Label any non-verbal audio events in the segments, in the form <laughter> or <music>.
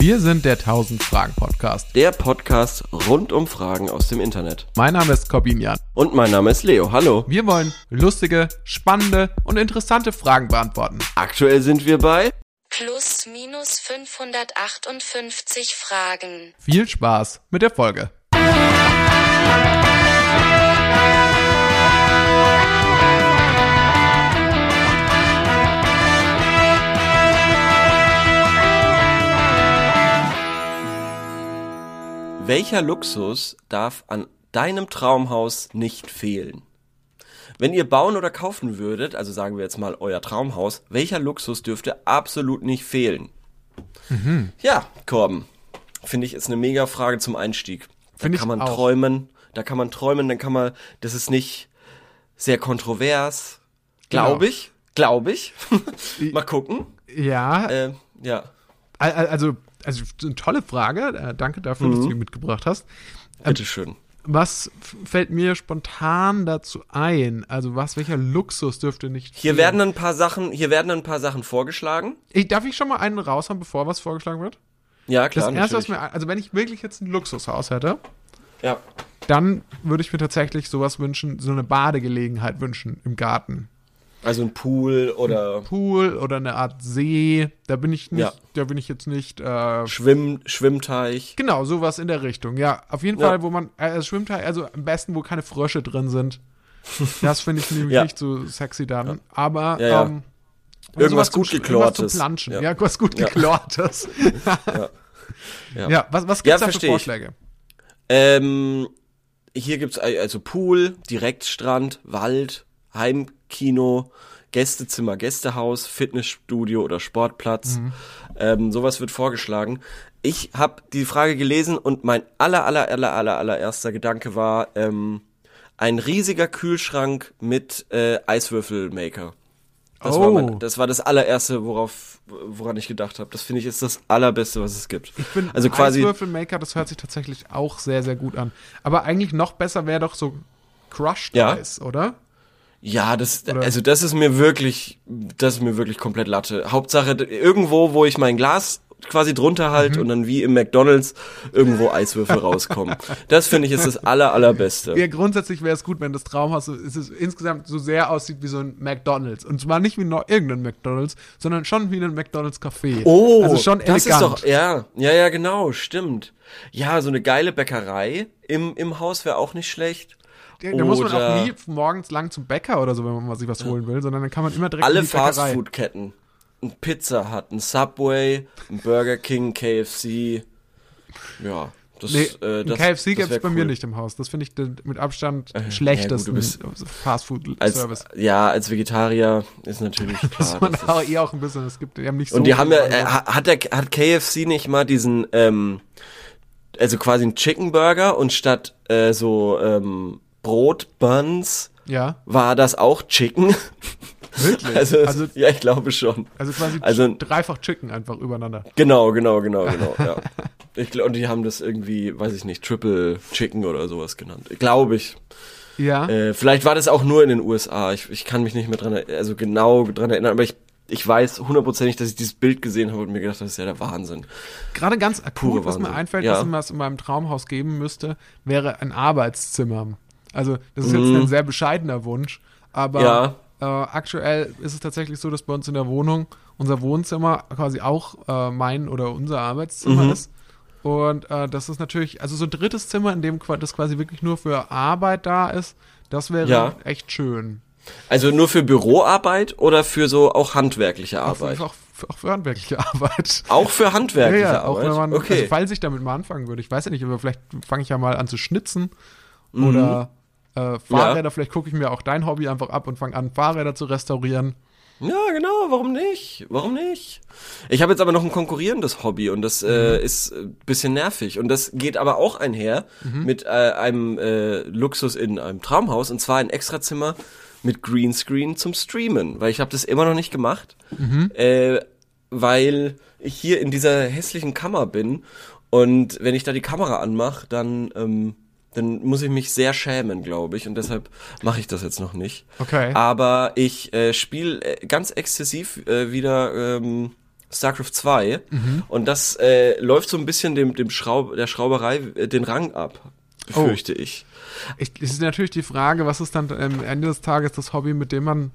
Wir sind der 1000 Fragen Podcast. Der Podcast rund um Fragen aus dem Internet. Mein Name ist Corbin Jan. Und mein Name ist Leo. Hallo. Wir wollen lustige, spannende und interessante Fragen beantworten. Aktuell sind wir bei Plus minus 558 Fragen. Viel Spaß mit der Folge. Welcher Luxus darf an deinem Traumhaus nicht fehlen? Wenn ihr bauen oder kaufen würdet, also sagen wir jetzt mal euer Traumhaus, welcher Luxus dürfte absolut nicht fehlen? Ja, Korben. Finde ich ist eine mega Frage zum Einstieg. Da Finde ich kann man auch. träumen, da kann man träumen, dann kann man, das ist nicht sehr kontrovers, glaube Genau. ich, glaube ich. <laughs> mal gucken. Ja, Äh, ja. al- al- also, also eine tolle Frage. Äh, danke dafür, dass du die mitgebracht hast. Bitteschön. Was fällt mir spontan dazu ein? Also was, welcher Luxus dürfte nicht Hier fehlen? werden ein paar Sachen, hier werden ein paar Sachen vorgeschlagen. Ich, darf ich schon mal einen raushauen, bevor was vorgeschlagen wird? Ja, Das klar. erste, was mir, also wenn ich wirklich jetzt ein Luxushaus hätte, ja. dann würde ich mir tatsächlich sowas wünschen, so eine Badegelegenheit wünschen im Garten. Also ein Pool oder Pool oder eine Art See, da bin ich nicht, Ja. da bin ich jetzt nicht, äh, Schwimm, Schwimmteich. genau, sowas in der Richtung. Ja, auf jeden Ja. Fall, wo man, äh, Schwimmteil, also am besten, wo keine Frösche drin sind. <laughs> Das finde ich nämlich Ja. nicht so sexy dann. Aber ähm, Irgendwas zum gut Sch- geklortes. Irgendwas zum Planschen. Ja, Ja. irgendwas gut geklortes. <laughs> Ja. was, was Ja, gibt's da für. Vorschläge? Ähm, hier gibt's al- also Pool, Direktstrand, Wald, Heimkino, Gästezimmer, Gästehaus, Fitnessstudio oder Sportplatz. Mhm. Ähm, sowas wird vorgeschlagen. Ich habe die Frage gelesen und mein aller aller aller aller allererster Gedanke war ähm, ein riesiger Kühlschrank mit äh, Eiswürfelmaker. Das, war Oh. mein, das war das allererste, worauf, woran ich gedacht habe. Das finde ich ist das allerbeste, was es gibt. Ich bin also quasi Eiswürfelmaker, das hört sich tatsächlich auch sehr, sehr gut an. Aber eigentlich noch besser wäre doch so Crushed Ja. Eis, oder? Ja, das, Oder? also das ist mir wirklich, das ist mir wirklich komplett Latte. Hauptsache irgendwo, wo ich mein Glas quasi drunter halt Mhm. und dann wie im McDonalds irgendwo Eiswürfel <laughs> rauskommen. Das finde ich ist das aller, allerbeste. Ja, grundsätzlich wäre es gut, wenn das Traumhaus so, es ist insgesamt so sehr aussieht wie so ein McDonalds. Und zwar nicht wie noch irgendein McDonalds, sondern schon wie ein McDonalds Café. Oh, also schon das elegant. ist doch, ja, ja, ja, genau, stimmt. Ja, so eine geile Bäckerei im, im Haus wäre auch nicht schlecht. Da, da muss man auch Oder- nie morgens lang zum Bäcker oder so, wenn man mal sich was holen will, sondern dann kann man immer direkt Alle. Fastfood-Ketten. Ein Pizza Hut, ein Subway, ein Burger King, KFC. Ja, das, Nee, äh, das, KFC gibt es bei mir cool. nicht im Haus. Das finde ich mit Abstand Äh, ja, schlechtesten als, Fastfood-Service. ja, als Vegetarier ist natürlich <laughs> klar. Man das ist- auch eh auch ein bisschen, es gibt, die haben nicht so und die haben ja, äh, hat der, hat KFC nicht mal diesen, ähm, also quasi einen Chicken Burger und statt äh, so ähm, Brot Buns ja, war das auch Chicken? <laughs> wirklich. Also, also, ja, ich glaube schon. also quasi also- dreifach Chicken einfach übereinander. Genau, genau, genau, genau. ja. Ich glaube, und die haben das irgendwie, weiß ich nicht, Triple Chicken oder sowas genannt. Glaube ich. Ja. Äh, vielleicht war das auch nur in den USA. Ich, ich kann mich nicht mehr dran, also genau dran erinnern, aber ich, ich weiß hundertprozentig, dass ich dieses Bild gesehen habe und mir gedacht habe, das ist ja der Wahnsinn. Gerade ganz akut, Pure was mir Wahnsinn. einfällt, Ja. was mir was in meinem Traumhaus geben müsste, wäre ein Arbeitszimmer. Also, das ist jetzt Mhm. ein sehr bescheidener Wunsch, aber Ja. äh, aktuell ist es tatsächlich so, dass bei uns in der Wohnung unser Wohnzimmer quasi auch äh, mein oder unser Arbeitszimmer Mhm. ist. Und äh, das ist natürlich, also so ein drittes Zimmer, in dem das quasi wirklich nur für Arbeit da ist, das wäre Ja. echt schön. Also nur für Büroarbeit oder für so auch handwerkliche Auch Arbeit? auch, für, auch für handwerkliche <laughs> Arbeit. Auch für handwerkliche ja, ja, auch Arbeit? wenn man, okay. also falls ich damit mal anfangen würde, ich weiß ja nicht, aber vielleicht fange ich ja mal an zu schnitzen Mhm. oder äh, Fahrräder, vielleicht gucke ich mir auch dein Hobby einfach ab und fange an, Fahrräder zu restaurieren. Ja, genau, warum nicht? Warum nicht? Ich habe jetzt aber noch ein konkurrierendes Hobby und das äh, Mhm. ist ein bisschen nervig. Und das geht aber auch einher Mhm. mit äh, einem äh, Luxus in einem Traumhaus und zwar ein Extrazimmer mit Greenscreen zum Streamen, weil ich habe das immer noch nicht gemacht, Mhm. äh, weil ich hier in dieser hässlichen Kammer bin und wenn ich da die Kamera anmache, dann ähm, dann muss ich mich sehr schämen, glaube ich, und deshalb mache ich das jetzt noch nicht. Okay. Aber ich äh, spiele äh, ganz exzessiv äh, wieder ähm, StarCraft 2. Mhm. Und das äh, läuft so ein bisschen dem, dem Schraub, der Schrauberei äh, den Rang ab, Oh. fürchte ich. Ich, es ist natürlich die Frage, was ist dann am Ende des Tages das Hobby, mit dem man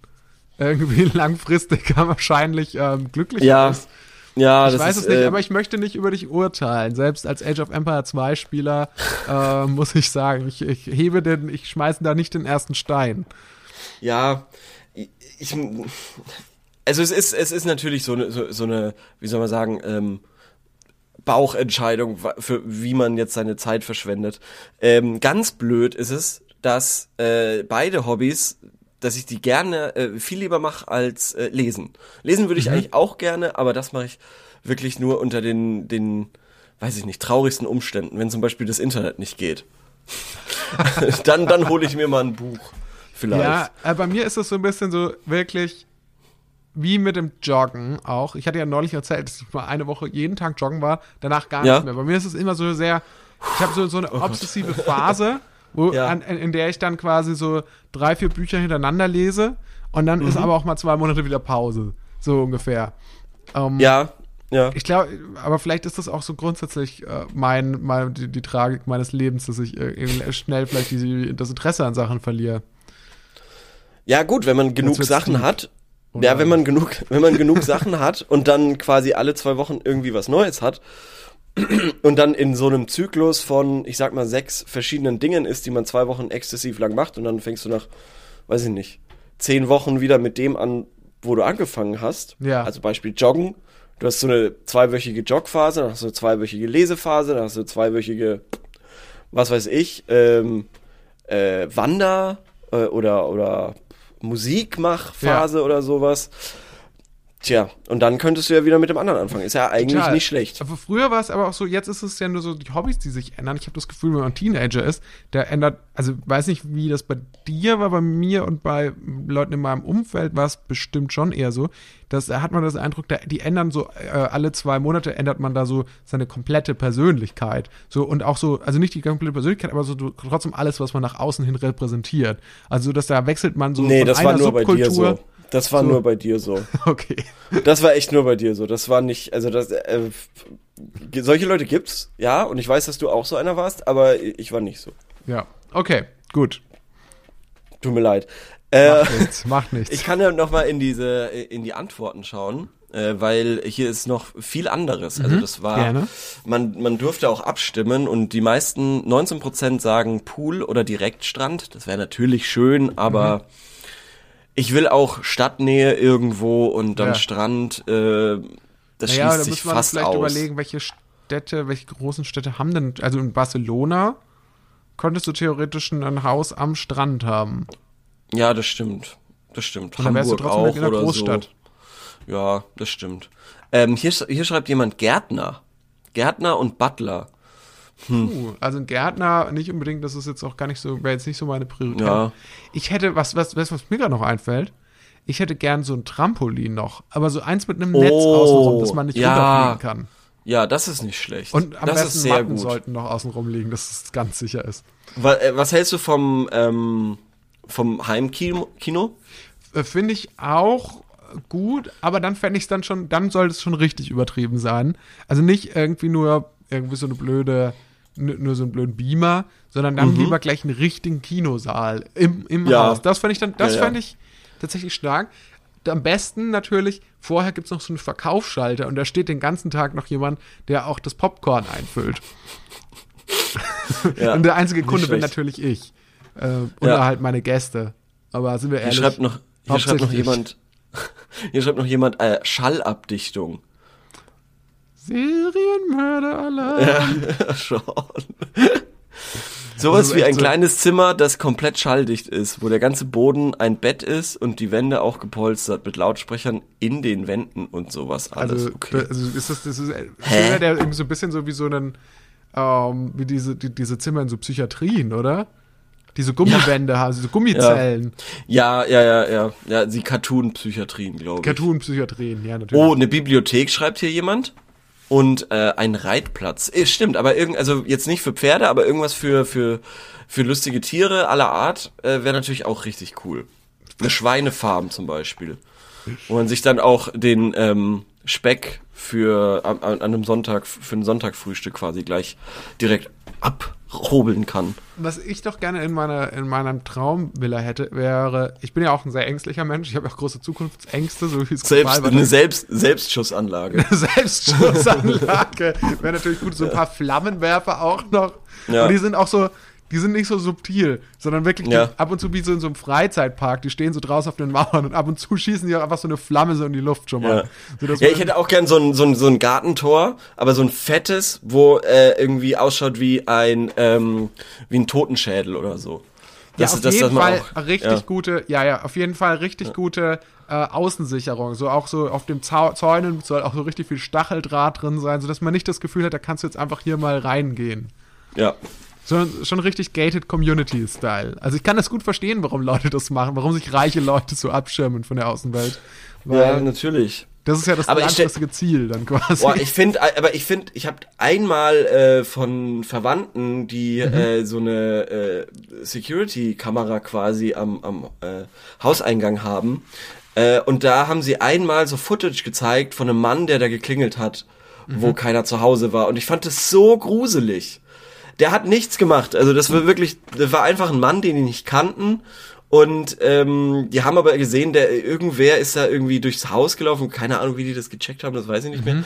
irgendwie <laughs> langfristig <laughs> wahrscheinlich ähm, glücklich Ja, ist. Ja, Ich das weiß ist, es nicht, äh, aber ich möchte nicht über dich urteilen. Selbst als Age of Empire 2 Spieler äh, <laughs> muss ich sagen, ich, ich hebe den, ich schmeiße da nicht den ersten Stein. Ja, ich, also es ist, es ist natürlich so eine, so, so eine, wie soll man sagen, ähm, Bauchentscheidung, für wie man jetzt seine Zeit verschwendet. Ähm, ganz blöd ist es, dass äh, beide Hobbys, dass ich die gerne äh, viel lieber mache als äh, lesen. Lesen würde ich eigentlich auch gerne, aber das mache ich wirklich nur unter den, den, weiß ich nicht, traurigsten Umständen, wenn zum Beispiel das Internet nicht geht. <laughs> dann, dann hole ich mir mal ein Buch. Vielleicht. Ja, äh, bei mir ist es so ein bisschen so wirklich wie mit dem Joggen auch. Ich hatte ja neulich erzählt, dass ich mal eine Woche jeden Tag joggen war, danach gar Ja. nicht mehr. Bei mir ist es immer so sehr, ich habe so, so eine obsessive Phase, <laughs> wo, Ja. an, in, der ich dann quasi so drei, vier Bücher hintereinander lese und dann Mhm. ist aber auch mal zwei Monate wieder Pause. So ungefähr. Ähm, Ja, ja. Ich glaube, aber vielleicht ist das auch so grundsätzlich äh, mein, mein, die, die Tragik meines Lebens, dass ich äh, schnell vielleicht die, das Interesse an Sachen verliere. Ja, gut, wenn man genug Sachen deep. hat. Oder- Ja, wenn man genug, wenn man genug Sachen hat und dann quasi alle zwei Wochen irgendwie was Neues hat und dann in so einem Zyklus von, ich sag mal, sechs verschiedenen Dingen ist, die man zwei Wochen exzessiv lang macht und dann fängst du nach, weiß ich nicht, zehn Wochen wieder mit dem an, wo du angefangen hast. Ja. Also Beispiel Joggen. Du hast so eine zweiwöchige Jogphase, dann hast du eine zweiwöchige Lesephase, dann hast du eine zweiwöchige, was weiß ich, ähm, äh, Wander äh, oder, oder Musikmachphase oder sowas. Tja, und dann könntest du ja wieder mit dem anderen anfangen. Ist ja eigentlich Total. nicht schlecht. Aber früher war es aber auch so, jetzt ist es ja nur so die Hobbys, die sich ändern. Ich habe das Gefühl, wenn man Teenager ist, der ändert, also weiß nicht, wie das bei dir war, bei mir und bei Leuten in meinem Umfeld war es bestimmt schon eher so, dass da hat man das Eindruck, da, die ändern so, äh, alle zwei Monate ändert man da so seine komplette Persönlichkeit. So und auch so, also nicht die komplette Persönlichkeit, aber so trotzdem alles, was man nach außen hin repräsentiert. Also dass da wechselt man so nee, von das einer war nur bei dir Subkultur. Das war So. nur bei dir so. <laughs> Okay. Das war echt nur bei dir so. Das war nicht, also das, äh, solche Leute gibt's, ja, und ich weiß, dass du auch so einer warst, aber ich war nicht so. Ja. Okay, gut. Tut mir leid. Äh, Macht nichts, macht nichts. ich kann ja noch mal in diese, in die Antworten schauen, äh, weil hier ist noch viel anderes. Also das war, Mhm. gerne. man, man durfte auch abstimmen und die meisten, 19% sagen Pool oder Direktstrand. Das wäre natürlich schön, aber Mhm. Ich will auch Stadtnähe irgendwo und dann Ja. Strand, äh, das Naja, da schließt sich muss man fast vielleicht aus. überlegen, welche Städte, welche großen Städte haben denn, also in Barcelona konntest du theoretisch ein Haus am Strand haben. Ja, das stimmt. Das stimmt. Und dann wärst du Hamburg trotzdem auch in einer oder Großstadt. so. Ja, das stimmt. Ähm, hier, hier schreibt jemand Gärtner. Gärtner und Butler. Uh, also ein Gärtner, nicht unbedingt, das ist jetzt auch gar nicht so, wäre jetzt nicht so meine Priorität. Ja. Ich hätte, was, was, was, was mir gerade noch einfällt, ich hätte gern so ein Trampolin noch, aber so eins mit einem Netz Oh, außenrum, dass man nicht ja. runterfliegen kann. Ja, das ist nicht schlecht. Und am das besten ist sehr Matten gut. sollten noch außenrum liegen, dass es ganz sicher ist. Wa- äh, Was hältst du vom, ähm, vom Heimkino? Kino? Äh, Finde ich auch gut, aber dann fände ich es dann schon, dann sollte es schon richtig übertrieben sein. Also nicht irgendwie nur irgendwie so eine blöde, nur so einen blöden Beamer, sondern dann lieber gleich einen richtigen Kinosaal im, im Mhm. Ja. Haus. Das fände ich dann, das Ja, fände ich tatsächlich stark. Am besten natürlich, vorher gibt es noch so einen Verkaufsschalter und da steht den ganzen Tag noch jemand, der auch das Popcorn einfüllt. <laughs> Ja, und der einzige Kunde bin natürlich ich. Äh, oder halt meine Gäste. Aber sind wir Hier ehrlich. schreibt noch, hier schreibt noch jemand, <laughs> hier schreibt noch jemand, äh, Schallabdichtung. Serienmörder-Alarm. <laughs> Schon. Sowas Also wie ein so- kleines Zimmer, das komplett schalldicht ist, wo der ganze Boden ein Bett ist und die Wände auch gepolstert mit Lautsprechern in den Wänden und sowas alles. Also, okay. also ist das, das ist, Hä? Der irgendwie so ein bisschen so wie so ein, ähm, wie diese, die, diese Zimmer in so Psychiatrien, oder? Diese Gummiwände haben, diese Gummizellen. ja, ja, ja, ja. Ja, die Cartoon-Psychiatrien, glaube ich. Cartoon-Psychiatrien, ja, natürlich. Oh, eine Bibliothek schreibt hier jemand. Und äh, ein Reitplatz. Äh, stimmt, aber irgend, also jetzt nicht für Pferde, aber irgendwas für, für, für lustige Tiere aller Art äh, wäre natürlich auch richtig cool. Eine Schweinefarm zum Beispiel. Wo man sich dann auch den ähm, Speck für an, an einem Sonntag, für ein Sonntagfrühstück quasi gleich direkt abhobeln kann. Was ich doch gerne in meiner in meinem Traumvilla hätte, wäre, ich bin ja auch ein sehr ängstlicher Mensch, ich habe auch große Zukunftsängste, so wie es Selbst, eine Selbst, Selbstschussanlage. Eine Selbstschussanlage. Wäre natürlich gut, so ein paar Flammenwerfer auch noch. Ja. Und die sind auch so, die sind nicht so subtil, sondern wirklich Ja. ab und zu wie so in so einem Freizeitpark, die stehen so draußen auf den Mauern und ab und zu schießen die auch einfach so eine Flamme so in die Luft schon mal. Ja. So, Ja, ich hätte auch gern so ein, so ein, so ein Gartentor, aber so ein fettes, wo äh, irgendwie ausschaut wie ein, ähm, wie ein Totenschädel oder so. ja, Das auf ist das, jeden man Fall auch- richtig ja. gute, ja, ja, auf jeden Fall richtig gute äh, Außensicherung. So auch so auf dem Zau Zäunen soll auch so richtig viel Stacheldraht drin sein, sodass man nicht das Gefühl hat, da kannst du jetzt einfach hier mal reingehen. Ja. Sondern schon richtig gated Community-Style. Also ich kann das gut verstehen, warum Leute das machen, warum sich reiche Leute so abschirmen von der Außenwelt. Ja, natürlich. das ist ja das Aber langfristige Ziel dann quasi. Boah, ich finde, aber ich finde, ich habe einmal äh, von Verwandten, die Mhm. äh, so eine äh, Security-Kamera quasi am, am äh, Hauseingang haben. Äh, und da haben sie einmal so Footage gezeigt von einem Mann, der da geklingelt hat, wo Mhm. keiner zu Hause war. Und ich fand das so gruselig. Der hat nichts gemacht. Also das war wirklich, das war einfach ein Mann, den die nicht kannten. Und ähm, die haben aber gesehen, der irgendwer ist da irgendwie durchs Haus gelaufen. Keine Ahnung, wie die das gecheckt haben, das weiß ich nicht mehr.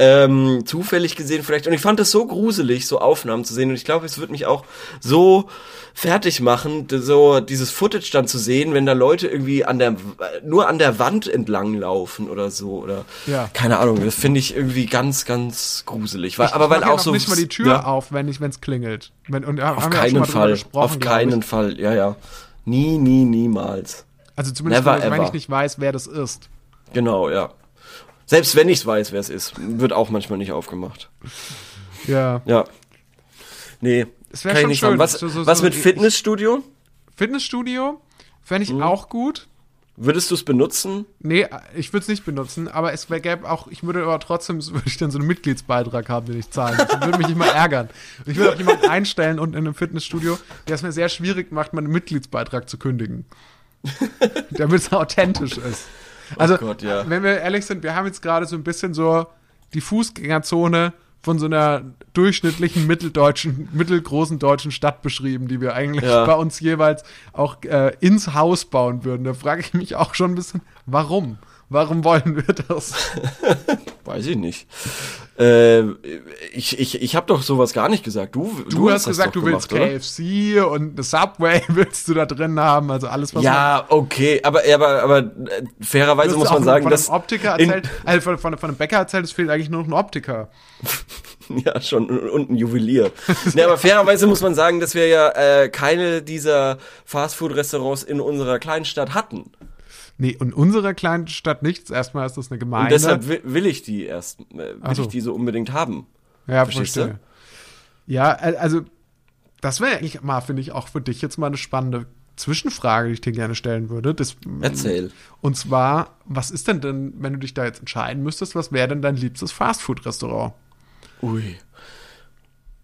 Ähm, zufällig gesehen vielleicht. Und ich fand das so gruselig, so Aufnahmen zu sehen. Und ich glaube, es wird mich auch so fertig machen, so dieses Footage dann zu sehen, wenn da Leute irgendwie an der nur an der Wand entlang laufen oder so oder Ja. keine Ahnung. Das finde ich irgendwie ganz, ganz gruselig. Weil, aber Ich weil ja auch so nicht mal die Tür ja. auf, wenn ich, wenn es klingelt. Wenn, und ja, Auf keinen Fall. Auf keinen ich. Fall. Ja, ja. Nie, nie, niemals. Also zumindest, Never wenn ever. ich nicht weiß, wer das ist. Genau, ja. Selbst wenn ich weiß, wer es ist, wird auch manchmal nicht aufgemacht. Ja. Ja. Nee, Es wär kann ich schon nicht schön. Was, So- so- was mit Fitnessstudio? Fitnessstudio fände Mhm. ich auch gut. Würdest du es benutzen? Nee, ich würde es nicht benutzen, aber es gäbe auch, ich würde aber trotzdem, <laughs> würde ich dann so einen Mitgliedsbeitrag haben, den ich zahlen muss. Das würde mich immer ärgern. Und ich würde auch jemanden <laughs> einstellen und in einem Fitnessstudio, der es mir sehr schwierig macht, meinen Mitgliedsbeitrag zu kündigen. <laughs> Damit es authentisch ist. Also, Oh Gott, ja. wenn wir ehrlich sind, wir haben jetzt gerade so ein bisschen so die Fußgängerzone von so einer durchschnittlichen mitteldeutschen, mittelgroßen deutschen Stadt beschrieben, die wir eigentlich Ja. bei uns jeweils auch äh, ins Haus bauen würden. Da frage ich mich auch schon ein bisschen, warum? Warum wollen wir das? <laughs> Weiß ich nicht. Äh, ich ich, ich habe doch sowas gar nicht gesagt. Du, Du, hast das gesagt, du willst gemacht, oder? KFC und eine Subway <laughs> willst du da drin haben, also alles, was Ja, okay, aber, aber, aber äh, fairerweise Du muss hast man sagen, von dass einem Optiker erzählt, also von, von, von einem Bäcker erzählt, es fehlt eigentlich nur noch ein Optiker. <laughs> Ja, schon. Und ein Juwelier. nee, aber fairerweise muss man sagen, dass wir ja äh, keine dieser Fastfood-Restaurants in unserer Kleinstadt hatten. Nee, in unserer kleinen Stadt nichts. Erstmal ist das eine Und Gemeinde. deshalb will, will ich die erst, äh, will so. ich die so unbedingt haben. ja, verstehst verstehe. Ja, äh, also das wäre eigentlich mal, finde ich, auch für dich jetzt mal eine spannende Zwischenfrage, die ich dir gerne stellen würde. Das, Erzähl. Und zwar, was ist denn denn, wenn du dich da jetzt entscheiden müsstest, was wäre denn dein liebstes Fastfood-Restaurant? Ui.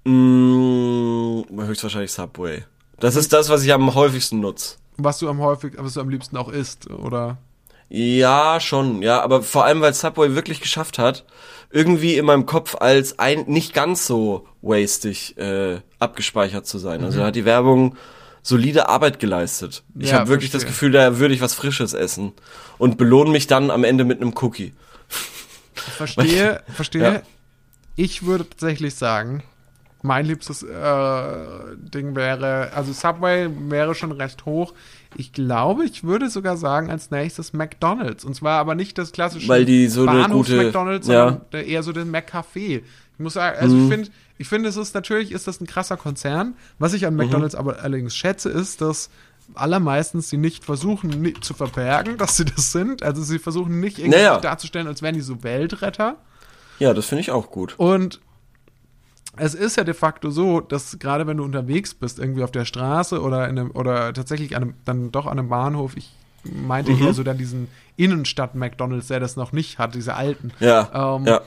Mm, höchstwahrscheinlich Subway. Das ist das, was ich am häufigsten nutze. Was du am häufig, was du am liebsten auch isst, oder? Ja, schon, ja, aber vor allem, weil Subway wirklich geschafft hat, irgendwie in meinem Kopf als ein nicht ganz so wastig äh, abgespeichert zu sein. Also da hat die Werbung solide Arbeit geleistet. Ich Ja, habe wirklich das verstehe. Gefühl, da würde ich was Frisches essen und belohne mich dann am Ende mit einem Cookie. Verstehe, <laughs> verstehe. Ja. Ich würde tatsächlich sagen, mein liebstes äh, Ding wäre, also Subway wäre schon recht hoch. Ich glaube, ich würde sogar sagen, als nächstes McDonalds. Und zwar aber nicht das klassische Weil die so eine Bahnhofs gute- McDonalds, ja. sondern der- eher so den McCafé. Ich muss sagen, also Mhm. ich finde, ich finde, es ist natürlich ist das ein krasser Konzern. Was ich Mhm. an McDonalds aber allerdings schätze, ist, dass allermeistens sie nicht versuchen ni- zu verbergen, <laughs> dass sie das sind. Also sie versuchen nicht irgendwie Naja. darzustellen, als wären die so Weltretter. Ja, das finde ich auch gut. Und es ist ja de facto so, dass gerade wenn du unterwegs bist, irgendwie auf der Straße oder in einem, oder tatsächlich an einem, dann doch an einem Bahnhof, ich meinte Mhm. eher so dann diesen Innenstadt-McDonalds, der das noch nicht hat, diese alten. Ja, Ähm, ja.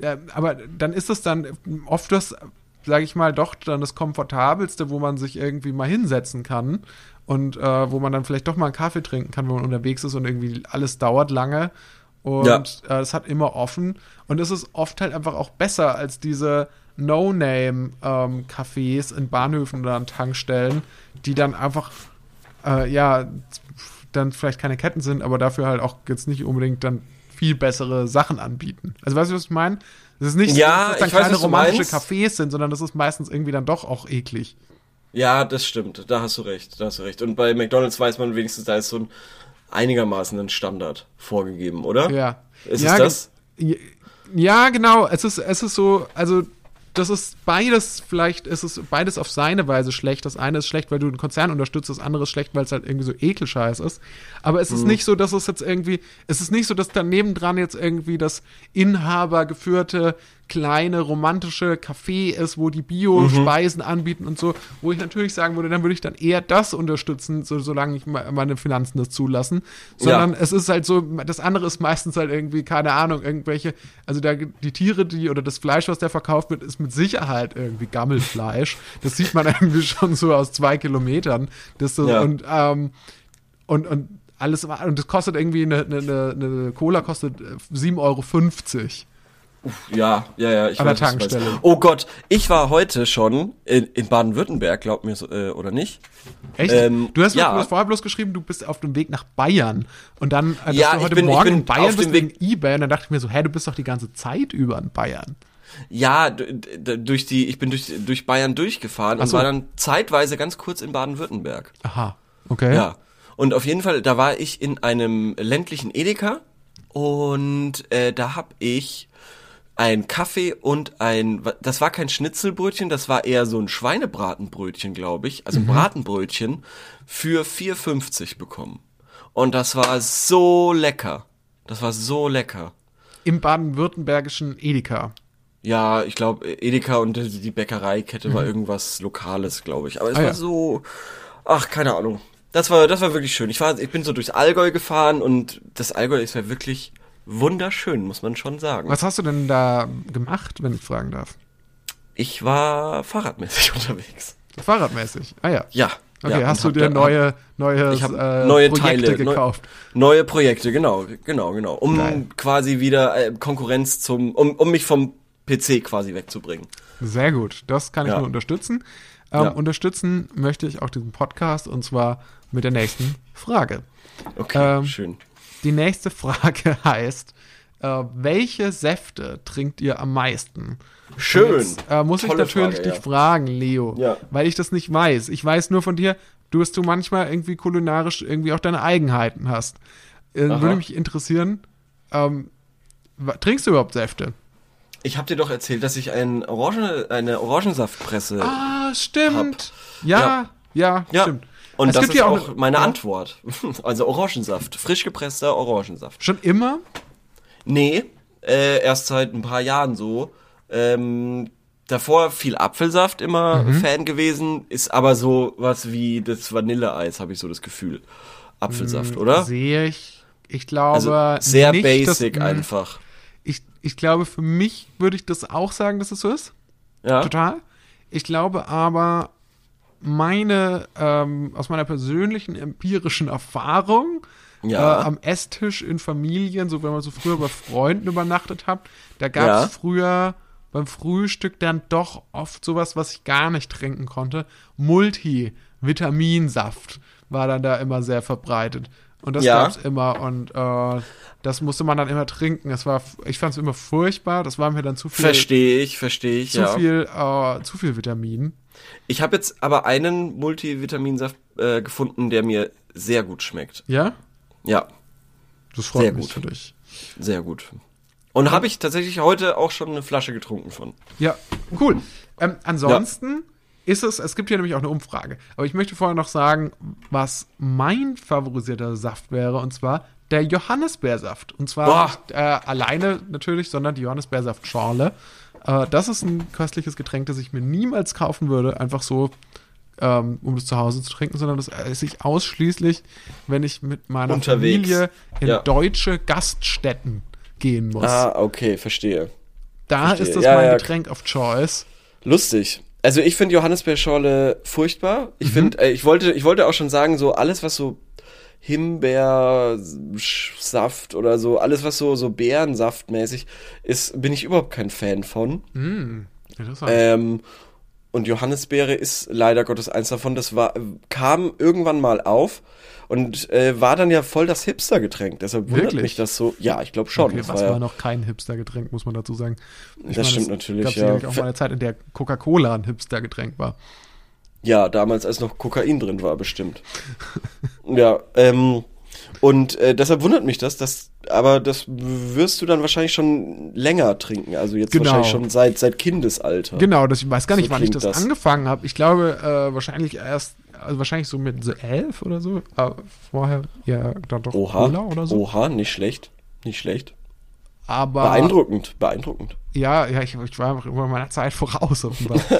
Ja, aber dann ist es dann oft das, sage ich mal, doch dann das komfortabelste, wo man sich irgendwie mal hinsetzen kann und äh, wo man dann vielleicht doch mal einen Kaffee trinken kann, wenn man unterwegs ist und irgendwie alles dauert lange Und Ja. äh, es hat immer offen. Und es ist oft halt einfach auch besser als diese No-Name-Cafés in Bahnhöfen oder an Tankstellen, die dann einfach, äh, ja, dann vielleicht keine Ketten sind, aber dafür halt auch jetzt nicht unbedingt dann viel bessere Sachen anbieten. Also weißt du, was ich meine? Es ist nicht, Ja, dass es dann weiß, kleine romantische. Cafés sind, sondern das ist meistens irgendwie dann doch auch eklig. Ja, das stimmt. Da hast du recht. Da hast du recht. Und bei McDonalds weiß man wenigstens, da ist so ein einigermaßen ein Standard vorgegeben, oder? Ja. Ist ja, es das? Ja, genau. Es ist, es ist so, also das ist beides, vielleicht ist es beides auf seine Weise schlecht. Das eine ist schlecht, weil du einen Konzern unterstützt, das andere ist schlecht, weil es halt irgendwie so ekelscheiß ist. Aber es ist Mhm. nicht so, dass es jetzt irgendwie, es ist nicht so, dass daneben dran jetzt irgendwie das inhabergeführte kleine romantische Café ist, wo die Bio-Speisen Mhm. anbieten und so, wo ich natürlich sagen würde, dann würde ich dann eher das unterstützen, so, solange ich me- meine Finanzen das zulassen. Sondern es ist halt so, das andere ist meistens halt irgendwie, keine Ahnung, irgendwelche, also da, die Tiere, die oder das Fleisch, was da verkauft wird, ist mit Sicherheit irgendwie Gammelfleisch. Das sieht man <laughs> irgendwie schon so aus zwei Kilometern. Das Ja. und, ähm, und, und alles, und das kostet irgendwie eine, eine, eine Cola kostet äh, 7,50 Euro. Ja, ja, ja. Ich An der weiß, meinst. Tankstelle. Oh Gott, ich war heute schon in, in Baden-Württemberg, glaub mir so, äh, oder nicht? Echt? Ähm, du, hast, ja. vorher bloß geschrieben, du bist auf dem Weg nach Bayern. Und dann, äh, dass Ja, du ich heute bin- ich Morgen bin in Bayern auf bist wegen Ebay. Und dann dachte ich mir so, hä, du bist doch die ganze Zeit über in Bayern. Ja, durch die, ich bin durch, durch Bayern durchgefahren Ach und so. war dann zeitweise ganz kurz in Baden-Württemberg. Aha, okay. Ja. Und auf jeden Fall, da war ich in einem ländlichen Edeka und äh, da hab ich ein Kaffee und ein, das war kein Schnitzelbrötchen, das war eher so ein Schweinebratenbrötchen, glaube ich, also ein Bratenbrötchen für 4,50 bekommen. Und das war so lecker. Das war so lecker. Im baden-württembergischen Edeka. Ja, ich glaube, Edeka und die Bäckereikette war irgendwas Lokales, glaube ich. Aber es Ah, war ja. so, ach, keine Ahnung. Das war, das war wirklich schön. Ich war, ich bin so durchs Allgäu gefahren und das Allgäu ist ja wirklich wunderschön, muss man schon sagen. Was hast du denn da gemacht, wenn ich fragen darf? Ich war fahrradmäßig <laughs> unterwegs. Fahrradmäßig. Ah ja. Ja. Okay, ja, hast du dir hab- neue, neue, Ich habe äh, neue Projekte Teile, neu- gekauft? neue Projekte, genau, genau, genau, um Geil. quasi wieder äh, Konkurrenz zum, um, um mich vom PC quasi wegzubringen. Sehr gut, das kann ich Ja. nur unterstützen. Ähm, Ja. Unterstützen möchte ich auch diesen Podcast und zwar mit der nächsten Frage. Okay, Ähm, schön. Die nächste Frage <laughs> heißt, äh, welche Säfte trinkt ihr am meisten? Schön. Jetzt, äh, muss ich Tolle natürlich Frage, dich ja. fragen, Leo, Ja. weil ich das nicht weiß. Ich weiß nur von dir, du hast du manchmal irgendwie kulinarisch irgendwie auch deine Eigenheiten hast. Äh, Aha. würde mich interessieren, ähm, trinkst du überhaupt Säfte? Ich habe dir doch erzählt, dass ich ein Orange, eine Orangensaftpresse Ah, stimmt. Ja, ja, Ja. stimmt. Und Es das gibt ist ja auch, auch- meine. Antwort. <laughs> Also Orangensaft, frisch gepresster Orangensaft. Schon immer? Nee, äh, erst seit ein paar Jahren so. Ähm, davor viel Apfelsaft immer Mhm. Fan gewesen, ist aber so was wie das Vanilleeis, habe ich so das Gefühl. Apfelsaft, oder? Sehe ich. Ich glaube Also sehr nicht, basic dass, mh, einfach. Ich, ich glaube, für mich würde ich das auch sagen, dass es so ist. Ja. Total. Ich glaube aber, meine, ähm, aus meiner persönlichen empirischen Erfahrung Ja. äh, am Esstisch in Familien, so wenn man so früher bei Freunden übernachtet hat, da gab es Ja. früher beim Frühstück dann doch oft sowas, was ich gar nicht trinken konnte. Multivitaminsaft war dann da immer sehr verbreitet. Und das Ja. gab's immer und äh, das musste man dann immer trinken. Es war, ich fand es immer furchtbar. Das war mir dann zu viel, Verstehe ich, verstehe ich, zu ja. viel, äh, zu viel Vitamin. Ich habe jetzt aber einen Multivitaminsaft äh, gefunden, der mir sehr gut schmeckt. Ja, Ja, das freut Sehr mich gut. für dich. sehr gut. Und habe ich tatsächlich heute auch schon eine Flasche getrunken von. Ja, cool. Ähm, ansonsten ist es, es gibt hier nämlich auch eine Umfrage. Aber ich möchte vorher noch sagen, was mein favorisierter Saft wäre, und zwar der Johannisbeersaft. Und zwar Boah. nicht äh, alleine natürlich, sondern die Johannisbeersaftschorle. Äh, das ist ein köstliches Getränk, das ich mir niemals kaufen würde, einfach so, ähm, um das zu Hause zu trinken, sondern das esse ich ausschließlich, wenn ich mit meiner Unterwegs. Familie in Ja. deutsche Gaststätten gehen muss. Ah, okay, verstehe. da verstehe. ist das Ja, mein ja. Getränk of Choice. Lustig. Also ich finde Johannisbeerschorle furchtbar. Ich finde, äh, ich wollte, ich wollte auch schon sagen, so alles, was so Himbeersaft oder so, alles was so, so Beerensaftmäßig ist, bin ich überhaupt kein Fan von. Hm, interessant. Ähm, und Johannisbeere ist leider Gottes eins davon. Das war, kam irgendwann mal auf und äh, war dann ja voll das Hipster-Getränk. Deshalb wundert Wirklich? mich das so. Ja, ich glaube schon. okay, das was war war, ja, noch kein Hipster-Getränk, muss man dazu sagen. Ich Das stimmt natürlich, gab's ja. sicherlich auch mal eine Zeit, in der Coca-Cola ein Hipster-Getränk war. Ja, damals als noch Kokain drin war, bestimmt. ja, ähm, und äh, deshalb wundert mich das, dass, aber das wirst du dann wahrscheinlich schon länger trinken. Also jetzt Genau. wahrscheinlich schon seit, seit Kindesalter. Genau, das, ich weiß gar nicht, So wann ich das, das. angefangen habe. Ich glaube, äh, wahrscheinlich erst, also wahrscheinlich so mit so elf oder so. Aber vorher ja dann doch Oha, Cola oder so. oha, nicht schlecht, nicht schlecht. Aber Beeindruckend, beeindruckend. ja, ja, ich, ich war einfach immer meiner Zeit voraus offenbar. <laughs>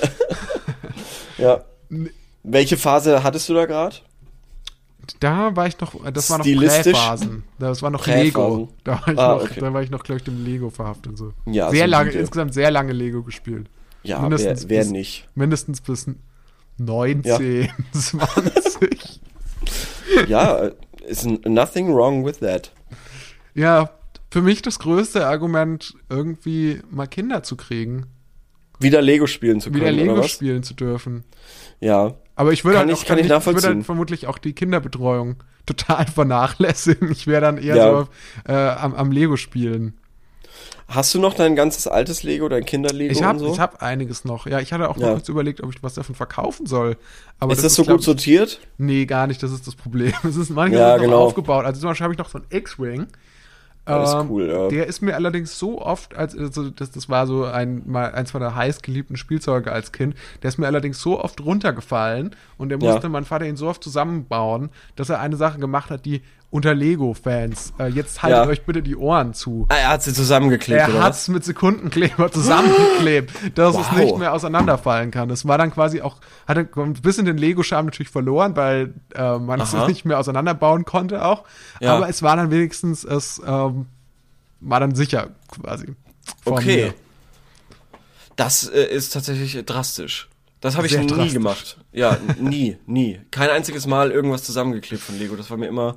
Ja. Welche Phase hattest du da gerade? da war ich noch, das war noch? Präphasen. Das war noch. Lego. Da war ich Ah, noch, okay. da war ich noch, glaube ich, dem Lego verhaftet und so. Ja, sehr lange, solide. insgesamt sehr lange Lego gespielt. Ja, Mindestens wer, wer bis- nicht? Mindestens bis 19, 20. Ja, <laughs> ist n- nothing wrong with that. Ja, für mich das größte Argument, irgendwie mal Kinder zu kriegen, Wieder Lego spielen zu können, wieder Lego oder was? spielen zu dürfen. Ja. Aber ich würde Kann halt ich- auch kann ich ich würde nachvollziehen. halt vermutlich auch die Kinderbetreuung <laughs> total vernachlässigen. Ich wäre dann eher Ja. so äh, am, am Lego spielen. Hast du noch dein ganzes altes Lego, dein Kinderlego Ich habe und so? ich hab einiges noch. Ja, ich hatte auch Ja. noch kurz überlegt, ob ich was davon verkaufen soll. Aber ist das, so glaub gut sortiert? Ich, nee, gar nicht. Das ist das Problem. <laughs> Es ist manchmal Ja, ist genau. aufgebaut. Also zum Beispiel habe ich noch so einen X-Wing. Das ist Ähm, cool, ja. Der ist mir allerdings so oft, als also das, das war so ein mal eins meiner heißgeliebten Spielzeuge als Kind, der ist mir allerdings so oft runtergefallen und der Ja. musste mein Vater ihn so oft zusammenbauen, dass er eine Sache gemacht hat, die unter Lego-Fans, äh, jetzt haltet Ja. euch bitte die Ohren zu. Ah, er hat sie zusammengeklebt, Er oder hat's mit Sekundenkleber zusammengeklebt, <gasps> dass es Wow. nicht mehr auseinanderfallen kann. Das war dann quasi auch, hatte ein bisschen den Lego-Charme natürlich verloren, weil äh, man es nicht mehr auseinanderbauen konnte auch. Ja. Aber es war dann wenigstens, es ähm, war dann sicher quasi. Okay. mir. Das äh, ist tatsächlich drastisch. Das habe ich nie drastisch. gemacht. Ja, nie, nie. Kein einziges Mal irgendwas zusammengeklebt von Lego. Das war mir immer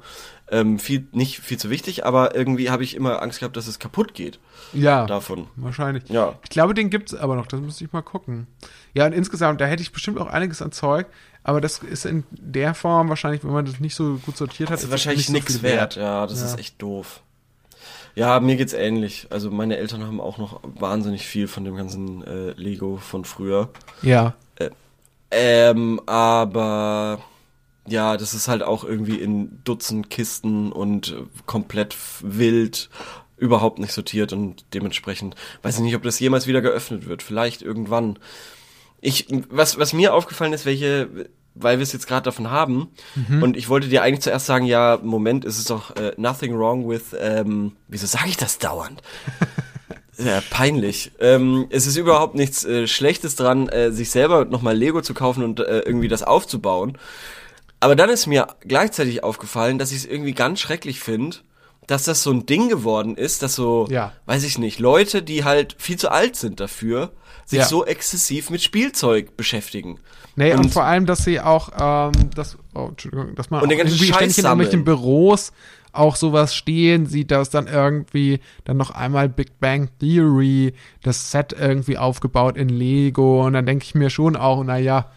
ähm, viel, nicht viel zu wichtig, aber irgendwie habe ich immer Angst gehabt, dass es kaputt geht Ja, davon. wahrscheinlich. Ja. Ich glaube, den gibt's aber noch, das müsste ich mal gucken. Ja, und insgesamt, da hätte ich bestimmt auch einiges an Zeug, aber das ist in der Form wahrscheinlich, wenn man das nicht so gut sortiert hat, Das ist wahrscheinlich nicht so nichts viel wert. Ja, das Ja. ist echt doof. Ja, mir geht's ähnlich. Also meine Eltern haben auch noch wahnsinnig viel von dem ganzen äh, Lego von früher. Ja. Ähm, aber ja, das ist halt auch irgendwie in Dutzend Kisten und äh, komplett wild, überhaupt nicht sortiert und dementsprechend weiß ich nicht, ob das jemals wieder geöffnet wird. Vielleicht irgendwann. Ich, was, was mir aufgefallen ist, welche, weil wir es jetzt gerade davon haben, und ich wollte dir eigentlich zuerst sagen, ja, Moment, es ist doch äh, nothing wrong with, ähm, wieso sage ich das dauernd? <laughs> Ja, peinlich. Ähm, es ist überhaupt nichts äh, Schlechtes dran, äh, sich selber nochmal Lego zu kaufen und äh, irgendwie das aufzubauen. Aber dann ist mir gleichzeitig aufgefallen, dass ich es irgendwie ganz schrecklich finde, dass das so ein Ding geworden ist, dass so, Ja. weiß ich nicht, Leute, die halt viel zu alt sind dafür, sich Ja. so exzessiv mit Spielzeug beschäftigen. Nee, und, Und- vor allem, dass sie auch, ähm, das, oh, Entschuldigung, dass man Und den ganzen irgendwie Scheiß ständig in irgendwelchen sammeln. Büros auch sowas stehen sieht, dass dann irgendwie dann noch einmal Big Bang Theory, das Set irgendwie aufgebaut in Lego und dann denke ich mir schon auch, naja,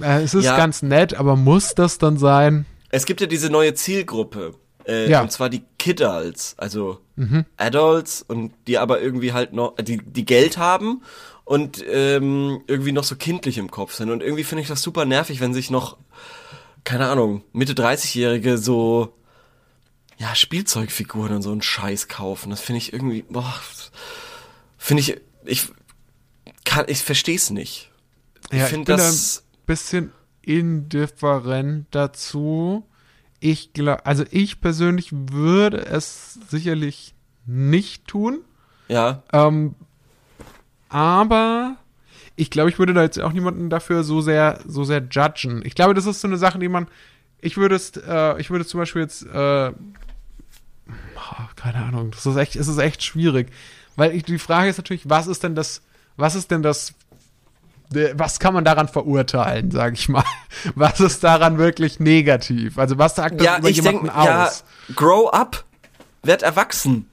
es ist Ja. ganz nett, aber muss das dann sein? Es gibt ja diese neue Zielgruppe. Äh, Ja. Mhm. Und zwar die Kiddals, also Adults und die aber irgendwie halt noch, die, die Geld haben und ähm, irgendwie noch so kindlich im Kopf sind. Und irgendwie finde ich das super nervig, wenn sich noch, keine Ahnung, Mitte 30-Jährige so, ja, Spielzeugfiguren und so einen Scheiß kaufen. Das finde ich irgendwie, boah, finde ich, ich kann, ich verstehe es nicht. Ich finde das, bisschen indifferent dazu. Ich glaube, also ich persönlich würde es sicherlich nicht tun. ja, Ähm, aber ich glaube, ich würde da jetzt auch niemanden dafür so sehr, so sehr judgen. Ich glaube, das ist so eine Sache, die man, ich würde es, äh, ich würde zum Beispiel jetzt, äh, keine Ahnung, das ist echt, es ist echt schwierig, weil ich, die Frage ist natürlich, was ist denn das, was ist denn das was kann man daran verurteilen, sage ich mal? <laughs> Was ist daran wirklich negativ? Also was sagt das Ja, über ich jemanden denke, aus? ja, grow up, werd erwachsen.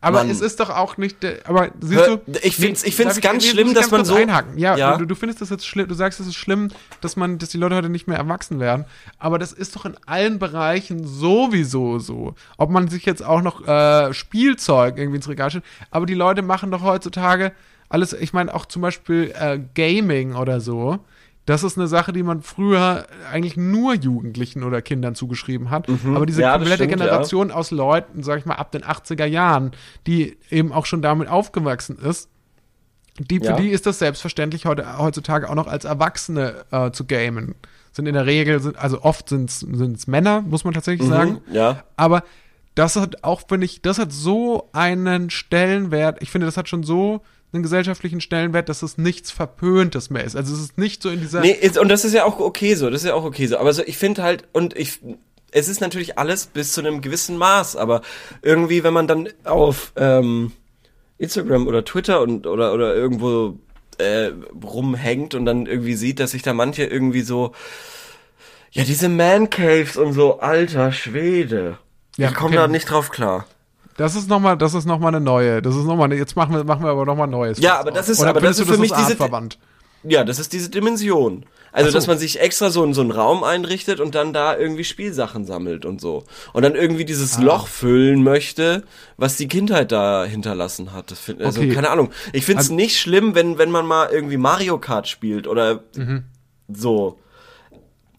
aber Mann. es ist doch auch nicht, der- aber siehst du? ich find's- ich find's ganz nee, schlimm, ich dass man kurz so- Einhaken. Ja, Ja. Du, du findest das jetzt schlimm, du sagst, es ist schlimm, dass man, dass die Leute heute nicht mehr erwachsen werden, aber das ist doch in allen Bereichen sowieso so. Ob man sich jetzt auch noch äh, Spielzeug irgendwie ins Regal stellt, aber die Leute machen doch heutzutage alles, ich meine auch zum Beispiel äh, Gaming oder so. Das ist eine Sache, die man früher eigentlich nur Jugendlichen oder Kindern zugeschrieben hat. Aber diese Mhm. Ja, komplette stimmt, ja. Generation aus Leuten, sag ich mal, ab den 80er Jahren, die eben auch schon damit aufgewachsen ist, die, Ja. für die ist das selbstverständlich heute, heutzutage auch noch als Erwachsene äh, zu gamen. Sind in der Regel, sind, also oft sind es Männer, muss man tatsächlich sagen. ja. Aber das hat auch, finde ich, das hat so einen Stellenwert. Ich finde, das hat schon so einen gesellschaftlichen Stellenwert, dass es nichts Verpöntes mehr ist. Also es ist nicht so in dieser. Nee, ist, und das ist ja auch okay so, das ist ja auch okay so. Aber so, ich finde halt, und ich, es ist natürlich alles bis zu einem gewissen Maß, aber irgendwie, wenn man dann auf ähm, Instagram oder Twitter und oder oder irgendwo äh, rumhängt und dann irgendwie sieht, dass sich da manche irgendwie so, ja, diese Man Caves und so, alter Schwede. Ja, ich komme da nicht drauf klar. Das ist nochmal, das ist noch mal eine neue. Das ist nochmal, jetzt machen wir, machen wir aber nochmal Neues. Ja, aber das ist- aber das ist für mich diese- artverwandt? Ja, das ist diese Dimension. Also, so. dass man sich extra so, in so einen Raum einrichtet und dann da irgendwie Spielsachen sammelt und so. Und dann irgendwie dieses Ah. Loch füllen möchte, was die Kindheit da hinterlassen hat. Das also, Okay. keine Ahnung. Ich find's Also- nicht schlimm, wenn, wenn man mal irgendwie Mario Kart spielt oder Mhm. so.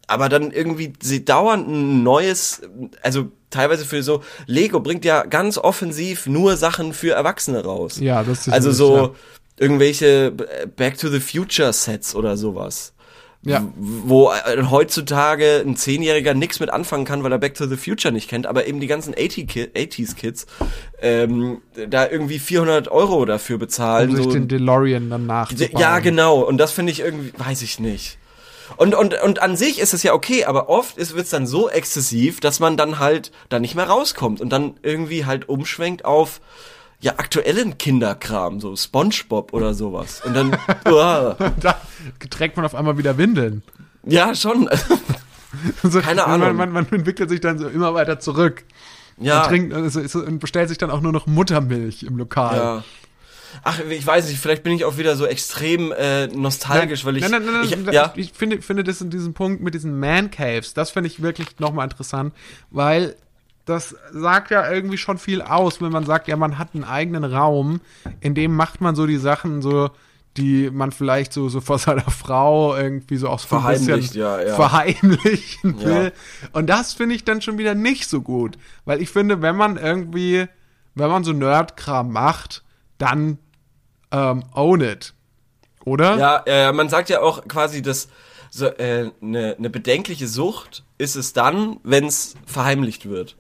Aber dann irgendwie sie dauernd ein neues, also teilweise für so, Lego bringt ja ganz offensiv nur Sachen für Erwachsene raus. Ja, das ist Also so irgendwelche Back to the Future Sets oder sowas. Ja. Wo äh, heutzutage ein Zehnjähriger nichts mit anfangen kann, weil er Back to the Future nicht kennt, aber eben die ganzen 80 Ki 80s Kids ähm, da irgendwie 400 Euro dafür bezahlen. um sich so- den DeLorean dann nachzubauen. ja, genau. Und das finde ich irgendwie, weiß ich nicht. Und, und, und an sich ist es ja okay, aber oft wird es dann so exzessiv, dass man dann halt da nicht mehr rauskommt und dann irgendwie halt umschwenkt auf ja aktuellen Kinderkram, so SpongeBob oder sowas. Und dann, <laughs> uah. Da trägt man auf einmal wieder Windeln. ja schon, <laughs> So, Keine man, Ahnung. Man, man entwickelt sich dann so immer weiter zurück. ja, Und, trinkt, also, und bestellt sich dann auch nur noch Muttermilch im Lokal. ja. Ach, ich weiß nicht, vielleicht bin ich auch wieder so extrem äh, nostalgisch, weil ich, nein, nein, nein, ich nein, ja, ich, ich finde, finde das in diesem Punkt mit diesen Man Caves, das finde ich wirklich nochmal interessant, weil das sagt ja irgendwie schon viel aus, wenn man sagt, ja, man hat einen eigenen Raum, in dem macht man so die Sachen so, die man vielleicht so, so vor <laughs> seiner Frau irgendwie so auch so Verheimlicht, ja, ja. verheimlichen Ja. will. Und das finde ich dann schon wieder nicht so gut. Weil ich finde, wenn man irgendwie, wenn man so Nerdkram macht, dann ähm, own it. Oder? Ja, äh, man sagt ja auch quasi, dass so, äh, eine ne bedenkliche Sucht ist es dann, wenn es verheimlicht wird.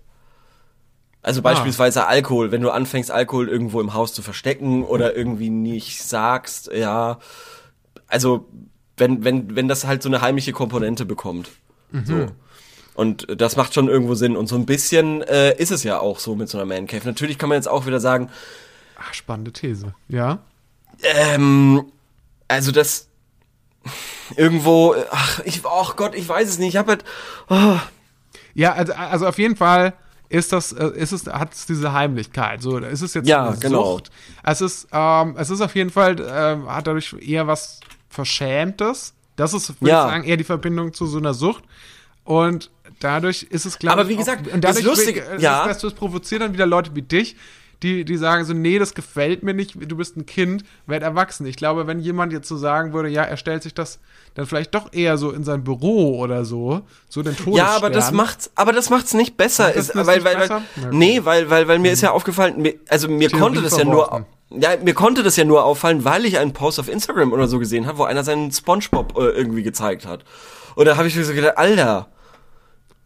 Also beispielsweise Alkohol, wenn du anfängst, Alkohol irgendwo im Haus zu verstecken oder irgendwie nicht sagst, ja, also wenn, wenn, wenn das halt so eine heimliche Komponente bekommt. So. Und das macht schon irgendwo Sinn. Und so ein bisschen äh, ist es ja auch so mit so einer Man Cave. Natürlich kann man jetzt auch wieder sagen, Ach, spannende These. Ja. ähm, also das irgendwo, ach, ich, ach Gott, ich weiß es nicht. Ich habe halt, oh, Ja, also, also auf jeden Fall ist das, äh, ist es, hat es diese Heimlichkeit. So, ist es jetzt Ja, eine genau. Sucht. Es ist, ähm, es ist auf jeden Fall, ähm, hat dadurch eher was Verschämtes. Das ist, würde Ja. ich sagen, eher die Verbindung zu so einer Sucht. Und dadurch ist es, glaube Aber wie auch- gesagt, und das dadurch, äh, ja. weißt du, es provoziert dann wieder Leute wie dich, die, die sagen so, nee, das gefällt mir nicht, du bist ein Kind, werd erwachsen. Ich glaube, wenn jemand jetzt so sagen würde, ja, er stellt sich das dann vielleicht doch eher so in sein Büro oder so, so den Todesstern. ja, aber das macht's, aber das macht's nicht besser. Das Ist, das weil, nicht weil, besser? weil, nee, weil, weil, weil mir ist ja aufgefallen, mir, also mir Theorie konnte das ja nur, verworfen. ja, mir konnte das ja nur auffallen, weil ich einen Post auf Instagram oder so gesehen habe, wo einer seinen SpongeBob äh, irgendwie gezeigt hat. Und da habe ich mir so gedacht, Alter,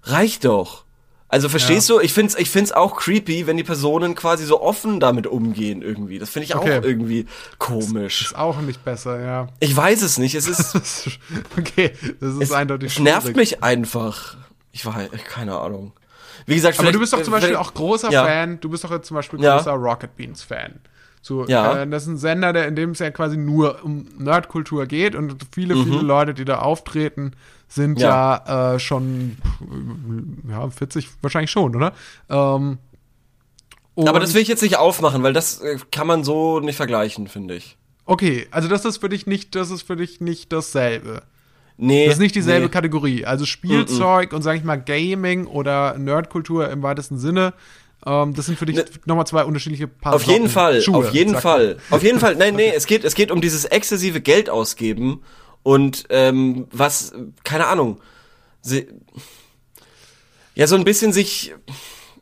reicht doch. Also verstehst du? Ich find's, ich find's auch creepy, wenn die Personen quasi so offen damit umgehen irgendwie. Das finde ich Okay. auch irgendwie komisch. Ist auch nicht besser, ja. Ich weiß es nicht. Es ist, <laughs> okay, das ist es, eindeutig es nervt mich einfach. Ich weiß, keine Ahnung. Wie gesagt, Aber du bist doch zum Beispiel auch großer ja. Fan, du bist doch jetzt zum Beispiel Ja. großer Rocket Beans Fan. So, Ja. äh, das ist ein Sender, der, in dem es ja quasi nur um Nerdkultur geht und viele, Mhm. viele Leute, die da auftreten, sind ja, äh, schon ja, 40 wahrscheinlich schon, oder? Ähm, Aber das will ich jetzt nicht aufmachen, weil das äh, kann man so nicht vergleichen, finde ich. Okay, also das ist für dich nicht, das ist für dich nicht dasselbe. Nee. Das ist nicht dieselbe nee. Kategorie. Also Spielzeug und sag ich mal Gaming oder Nerdkultur im weitesten Sinne, ähm, das sind für dich Ne- nochmal zwei unterschiedliche Paar Auf jeden Fall, Schuhe, auf jeden Fall. Auf jeden Fall, nein, nee, <laughs> es geht, es geht um dieses exzessive Geld ausgeben und ähm, was, keine Ahnung, sie, ja, so ein bisschen sich,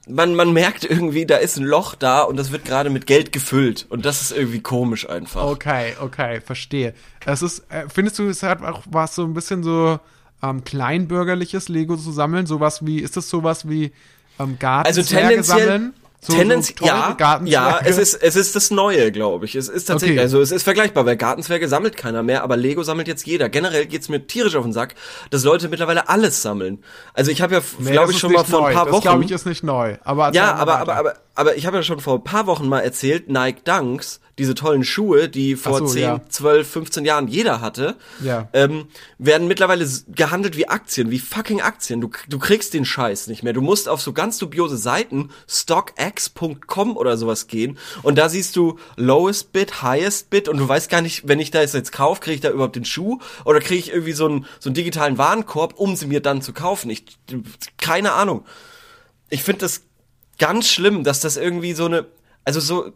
man, man merkt irgendwie, da ist ein Loch da und das wird gerade mit Geld gefüllt und das ist irgendwie komisch einfach. Okay, okay, verstehe. Es ist, äh, findest du, es hat auch was so ein bisschen so ähm, kleinbürgerliches Lego zu sammeln? Sowas wie, ist das sowas wie ähm, Also Gartenzwerge tendenziell, sammeln? So, tendenziell, so ja, ja, es ist, es ist das Neue, glaube ich. Es ist tatsächlich, Okay. also es ist vergleichbar, weil Gartenzwerge sammelt keiner mehr, aber Lego sammelt jetzt jeder. Generell geht's mir tierisch auf den Sack, dass Leute mittlerweile alles sammeln. Also ich habe ja, Nee, glaube ich, schon mal vor neu. ein paar Das Wochen. glaube ich ist nicht neu. Aber Ja, aber, aber, aber, aber ich habe ja schon vor ein paar Wochen mal erzählt, Nike Dunks, diese tollen Schuhe, die vor so, 10, ja. 12, 15 Jahren jeder hatte, Ja. ähm, werden mittlerweile gehandelt wie Aktien, wie fucking Aktien. Du, du kriegst den Scheiß nicht mehr. Du musst auf so ganz dubiose Seiten, stockx.com oder sowas gehen und da siehst du lowest bid, highest bid und du weißt gar nicht, wenn ich da jetzt kaufe, kriege ich da überhaupt den Schuh oder kriege ich irgendwie so einen, so einen digitalen Warenkorb, um sie mir dann zu kaufen. Ich, keine Ahnung ich finde das ganz schlimm, dass das irgendwie so eine, also so,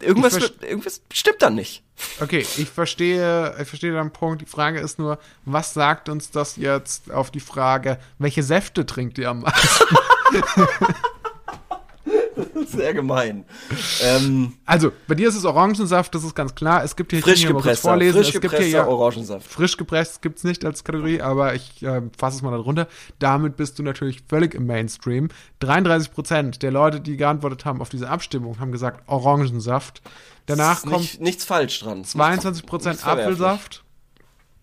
irgendwas, irgendwas stimmt da nicht. Okay, ich verstehe, ich verstehe deinen Punkt. Die Frage ist nur, was sagt uns das jetzt auf die Frage, welche Säfte trinkt ihr am meisten? <laughs> <laughs> Sehr gemein. Ähm, Also, bei dir ist es Orangensaft, das ist ganz klar. Es gibt hier, ich frisch kurz gepresster, vorlesen, frisch es gibt hier ja Orangensaft. frisch gepresst gibt's nicht als Kategorie, aber ich äh, fasse es mal darunter. Damit bist du natürlich völlig im Mainstream. 33% der Leute, die geantwortet haben auf diese Abstimmung, haben gesagt Orangensaft. Danach kommt nicht, nichts falsch dran. 22% nichts verwerflich. Apfelsaft.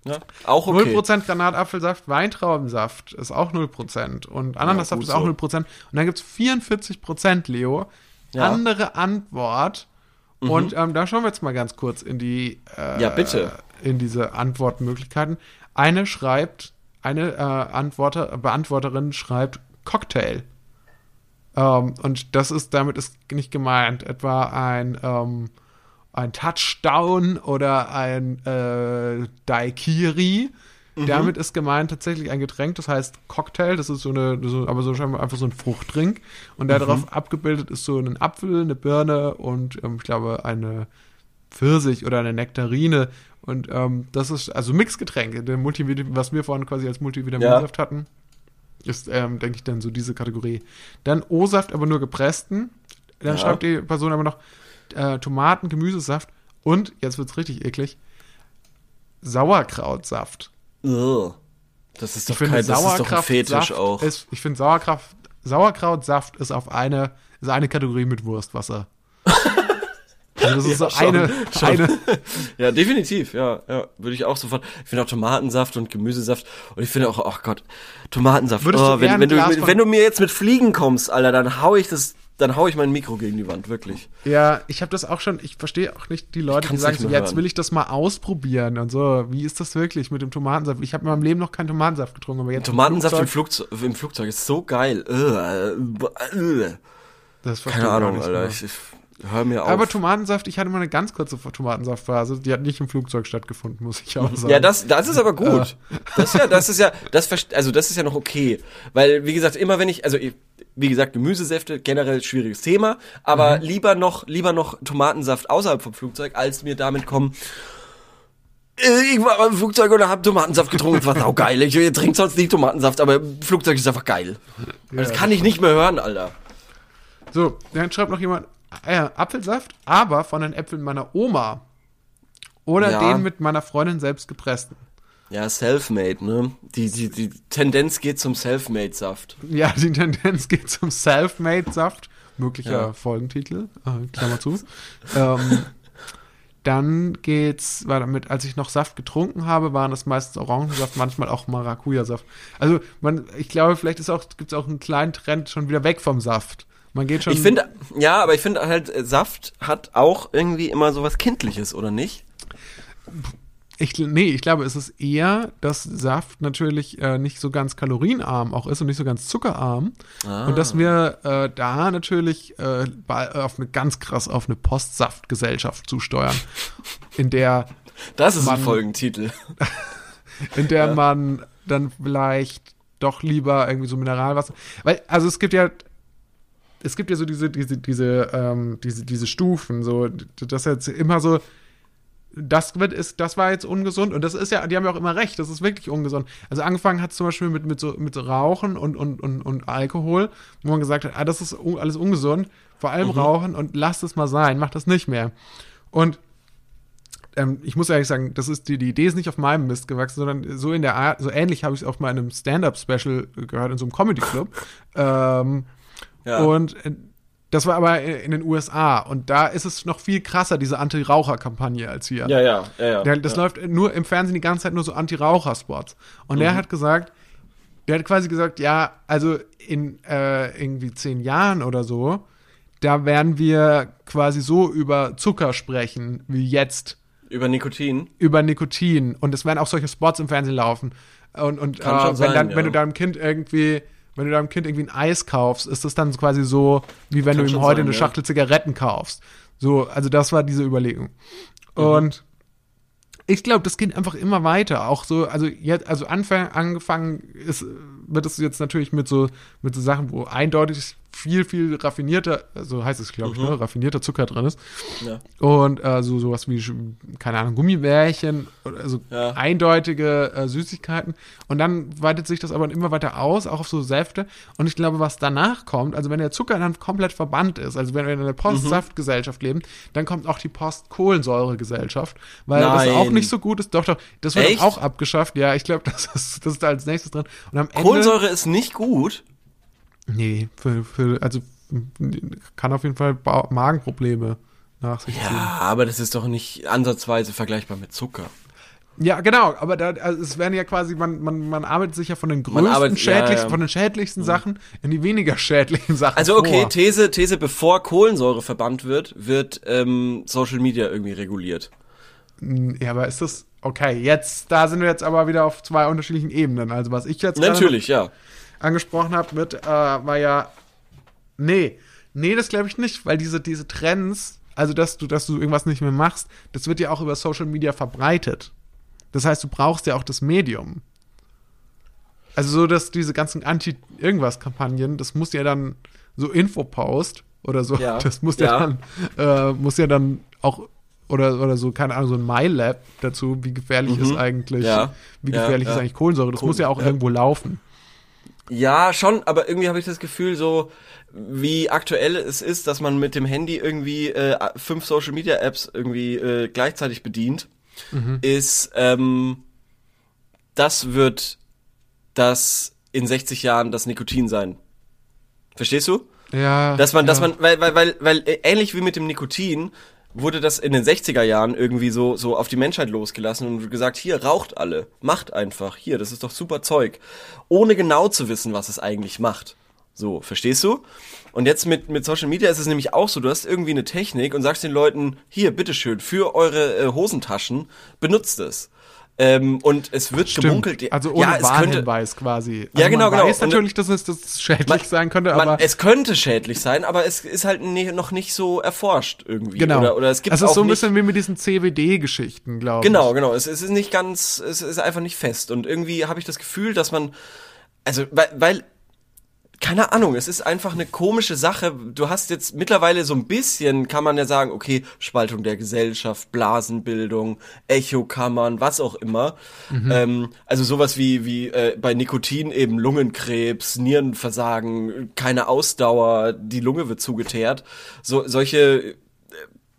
Ja, auch okay. 0% Granatapfelsaft, Weintraubensaft ist auch 0% und Ananassaft gut ist auch so. 0%. Und dann gibt's 44%, Leo. Ja. Mhm. Andere Antwort. Und ähm, da schauen wir jetzt mal ganz kurz in die äh, Ja, bitte. in diese Antwortmöglichkeiten. Eine schreibt, eine äh, Antworter, Beantworterin schreibt Cocktail. Ähm, und das ist, damit ist nicht gemeint, etwa ein, ähm, ein Touchdown oder ein äh, Daikiri. Mhm. Damit ist gemeint tatsächlich ein Getränk, das heißt Cocktail, das ist so eine, so, aber so scheinbar einfach so ein Fruchtdrink. Und Mhm. da drauf abgebildet ist so ein Apfel, eine Birne und ähm, ich glaube eine Pfirsich oder eine Nektarine. Und ähm, das ist also Mixgetränke, der Multivitamin, was wir vorhin quasi als Multivitaminsaft hatten. Ist, ähm, denke ich, dann so diese Kategorie. Dann O-Saft, aber nur gepressten. Dann Ja. schreibt die Person aber noch äh, Tomaten, Gemüsesaft und, jetzt wird's richtig eklig, Sauerkrautsaft. Ugh. Das ist doch Ich kein, das ist doch ein Fetisch Sauerkrautsaft auch. ist, ich finde Sauerkraft, Sauerkrautsaft ist auf eine, ist eine Kategorie mit Wurstwasser. <laughs> Also das ist so schon, eine, schon. eine, <laughs> Ja, definitiv, ja, ja, würde ich auch sofort. Ich finde auch Tomatensaft und Gemüsesaft und ich finde auch, ach Gott, Tomatensaft. Würdest du oh, eher wenn, wenn, du, wenn du mir jetzt mit Fliegen kommst, Alter, dann hau ich das, dann hau ich mein Mikro gegen die Wand, wirklich. Ja, ich habe das auch schon, ich verstehe auch nicht die Leute, die sagen so, jetzt will ich das mal ausprobieren und so. Wie ist das wirklich mit dem Tomatensaft? Ich habe in meinem Leben noch keinen Tomatensaft getrunken, aber jetzt Tomatensaft im Flugzeug- Flugzeug, im Flugzeug ist so geil. Ugh, ugh. das verstehe Keine Ahnung, nicht Alter. Ich, ich hör mir auf. Aber Tomatensaft, ich hatte mal eine ganz kurze Tomatensaftphase, die hat nicht im Flugzeug stattgefunden, muss ich auch sagen. Ja, das, das ist aber gut. Das ist ja, das ist ja, das also das ist ja noch okay, weil wie gesagt, immer wenn ich, also ich- wie gesagt, Gemüsesäfte generell schwieriges Thema, aber Mhm. lieber noch, lieber noch Tomatensaft außerhalb vom Flugzeug, als mir damit kommen. äh, Ich war im Flugzeug und hab Tomatensaft getrunken. Das war saugeil. Ich trinke sonst nicht Tomatensaft, aber Flugzeug ist einfach geil. das kann ich nicht mehr hören, Alter. So, dann schreibt noch jemand äh, Apfelsaft, aber von den Äpfeln meiner Oma. Oder Ja. den mit meiner Freundin selbst gepressten. Ja, Selfmade, ne? Die, die, die Tendenz geht zum Selfmade-Saft. Ja, die Tendenz <laughs> geht zum Self-Made-Saft. Möglicher Ja. Folgentitel, äh, Klammer zu. ähm, dann geht's weiter mit, als ich noch Saft getrunken habe, waren das meistens Orangensaft, manchmal auch Maracuja-Saft. Also, man, ich glaube, vielleicht ist auch, gibt's auch einen kleinen Trend schon wieder weg vom Saft. Man geht schon. Ich finde, ja, aber ich finde halt, äh, Saft hat auch irgendwie immer so was Kindliches, oder nicht? Ich, nee, ich glaube, es ist eher, dass Saft natürlich äh, nicht so ganz kalorienarm auch ist und nicht so ganz zuckerarm. Ah. Und dass wir äh, da natürlich äh, auf eine ganz krass auf eine Postsaftgesellschaft zusteuern, <laughs> in der, Das ist Mann. ein Folgentitel. <laughs> in der man dann vielleicht doch lieber irgendwie so Mineralwasser. Weil, also es gibt ja, es gibt ja so diese, diese, diese, ähm, diese, diese Stufen, so, das jetzt immer so, das wird ist, das war jetzt ungesund und das ist ja, die haben ja auch immer recht, das ist wirklich ungesund. Also angefangen hat zum Beispiel mit, mit so, mit Rauchen und, und, und, und Alkohol, wo man gesagt hat, ah, das ist un, alles ungesund, vor allem Rauchen und lasst es mal sein, macht das nicht mehr. Und ähm, ich muss ehrlich sagen, das ist die, die Idee ist nicht auf meinem Mist gewachsen, sondern so in der Art, so ähnlich habe ich es auch mal in einem Stand-up-Special gehört, in so einem Comedy-Club. <laughs> ähm, Ja. Und äh, das war aber in den USA und da ist es noch viel krasser, diese Anti-Raucher-Kampagne als hier. ja, ja, ja, ja. Der, das ja. läuft nur im Fernsehen die ganze Zeit nur so Anti-Raucher-Spots. Und Mhm. der hat gesagt, der hat quasi gesagt, ja, also in äh, irgendwie zehn Jahren oder so, da werden wir quasi so über Zucker sprechen wie jetzt Über Nikotin. über Nikotin und es werden auch solche Spots im Fernsehen laufen und und äh, wenn sein, dann ja. wenn du deinem Kind irgendwie wenn du deinem Kind irgendwie ein Eis kaufst, ist das dann quasi so, wie wenn Kann du ihm heute sein, eine ja. Schachtel Zigaretten kaufst. So, also das war diese Überlegung. Mhm. Und ich glaube, das geht einfach immer weiter. Auch so, also jetzt, also anfang, angefangen ist, wird es jetzt natürlich mit so, mit so Sachen, wo eindeutig viel, viel raffinierter, so heißt es, glaube ich, Mhm. ne, raffinierter Zucker drin ist. Ja. Und äh, so sowas wie, keine Ahnung, Gummibärchen, also Ja. eindeutige äh, Süßigkeiten. Und dann weitet sich das aber immer weiter aus, auch auf so Säfte. Und ich glaube, was danach kommt, also wenn der Zucker dann komplett verbannt ist, also wenn wir in einer Postsaftgesellschaft leben, dann kommt auch die Postkohlensäuregesellschaft, weil das auch Nein. nicht so gut ist. Doch, doch, das wird auch abgeschafft. Ja, ich glaube, <laughs> das ist, das ist da als nächstes drin. Und am Ende. Kohlensäure ist nicht gut. Nee, für, für, also kann auf jeden Fall ba Magenprobleme nach sich ziehen. Ja, aber das ist doch nicht ansatzweise vergleichbar mit Zucker. Ja, genau, aber da, also es werden ja quasi, man, man, man arbeitet sich ja von den größten, arbeitet- ja, schädlichsten, ja. von den schädlichsten Sachen in die weniger schädlichen Sachen. Also okay, vor. These, These, bevor Kohlensäure verbannt wird, wird ähm, Social Media irgendwie reguliert. Ja, aber ist das, okay, jetzt, da sind wir jetzt aber wieder auf zwei unterschiedlichen Ebenen. Also was ich jetzt Natürlich, ja. Angesprochen habe mit, äh, war ja, nee, nee, das glaube ich nicht, weil diese, diese Trends, also dass du, dass du irgendwas nicht mehr machst, das wird ja auch über Social Media verbreitet. Das heißt, du brauchst ja auch das Medium. Also so, dass diese ganzen Anti-Irgendwas-Kampagnen, das muss ja dann so Infopost oder so, Ja. das muss ja, Ja. dann, äh, muss ja dann auch oder, oder so, keine Ahnung, so ein MyLab dazu, wie gefährlich ist eigentlich, Mhm. Ja. wie gefährlich ist eigentlich Kohlensäure. Das Kohlen- muss ja auch irgendwo laufen. Ja, schon, aber irgendwie habe ich das Gefühl, so wie aktuell es ist, dass man mit dem Handy irgendwie äh, fünf Social Media Apps irgendwie äh, gleichzeitig bedient, ist, ähm, das wird das in 60 Jahren das Nikotin sein. Verstehst du? Ja. Dass man, ja. dass man, weil, weil, weil, weil äh, ähnlich wie mit dem Nikotin wurde das in den 60er Jahren irgendwie so, so auf die Menschheit losgelassen und gesagt, hier, raucht alle, macht einfach, hier, das ist doch super Zeug. Ohne genau zu wissen, was es eigentlich macht. So, verstehst du? Und jetzt mit, mit Social Media ist es nämlich auch so, du hast irgendwie eine Technik und sagst den Leuten, hier, bitteschön, für eure äh, Hosentaschen, benutzt es. Ähm, und es wird Stimmt. gemunkelt. Also ohne ja, Warnhinweis quasi. Ja, also genau, man genau. weiß Und- natürlich, dass es das schädlich Man- sein könnte, man, aber es könnte schädlich sein, aber es ist halt ne, noch nicht so erforscht irgendwie. genau. Oder, oder es gibt es ist so ein bisschen wie mit diesen CWD-Geschichten, glaube ich. Genau, genau. Es, es ist nicht ganz, es ist einfach nicht fest. Und irgendwie habe ich das Gefühl, dass man, also, weil, weil, keine Ahnung, es ist einfach eine komische Sache. Du hast jetzt mittlerweile so ein bisschen, kann man ja sagen, okay, Spaltung der Gesellschaft, Blasenbildung, Echokammern, was auch immer. Ähm, also sowas wie, wie äh, bei Nikotin eben Lungenkrebs, Nierenversagen, keine Ausdauer, die Lunge wird zugeteert. So, solche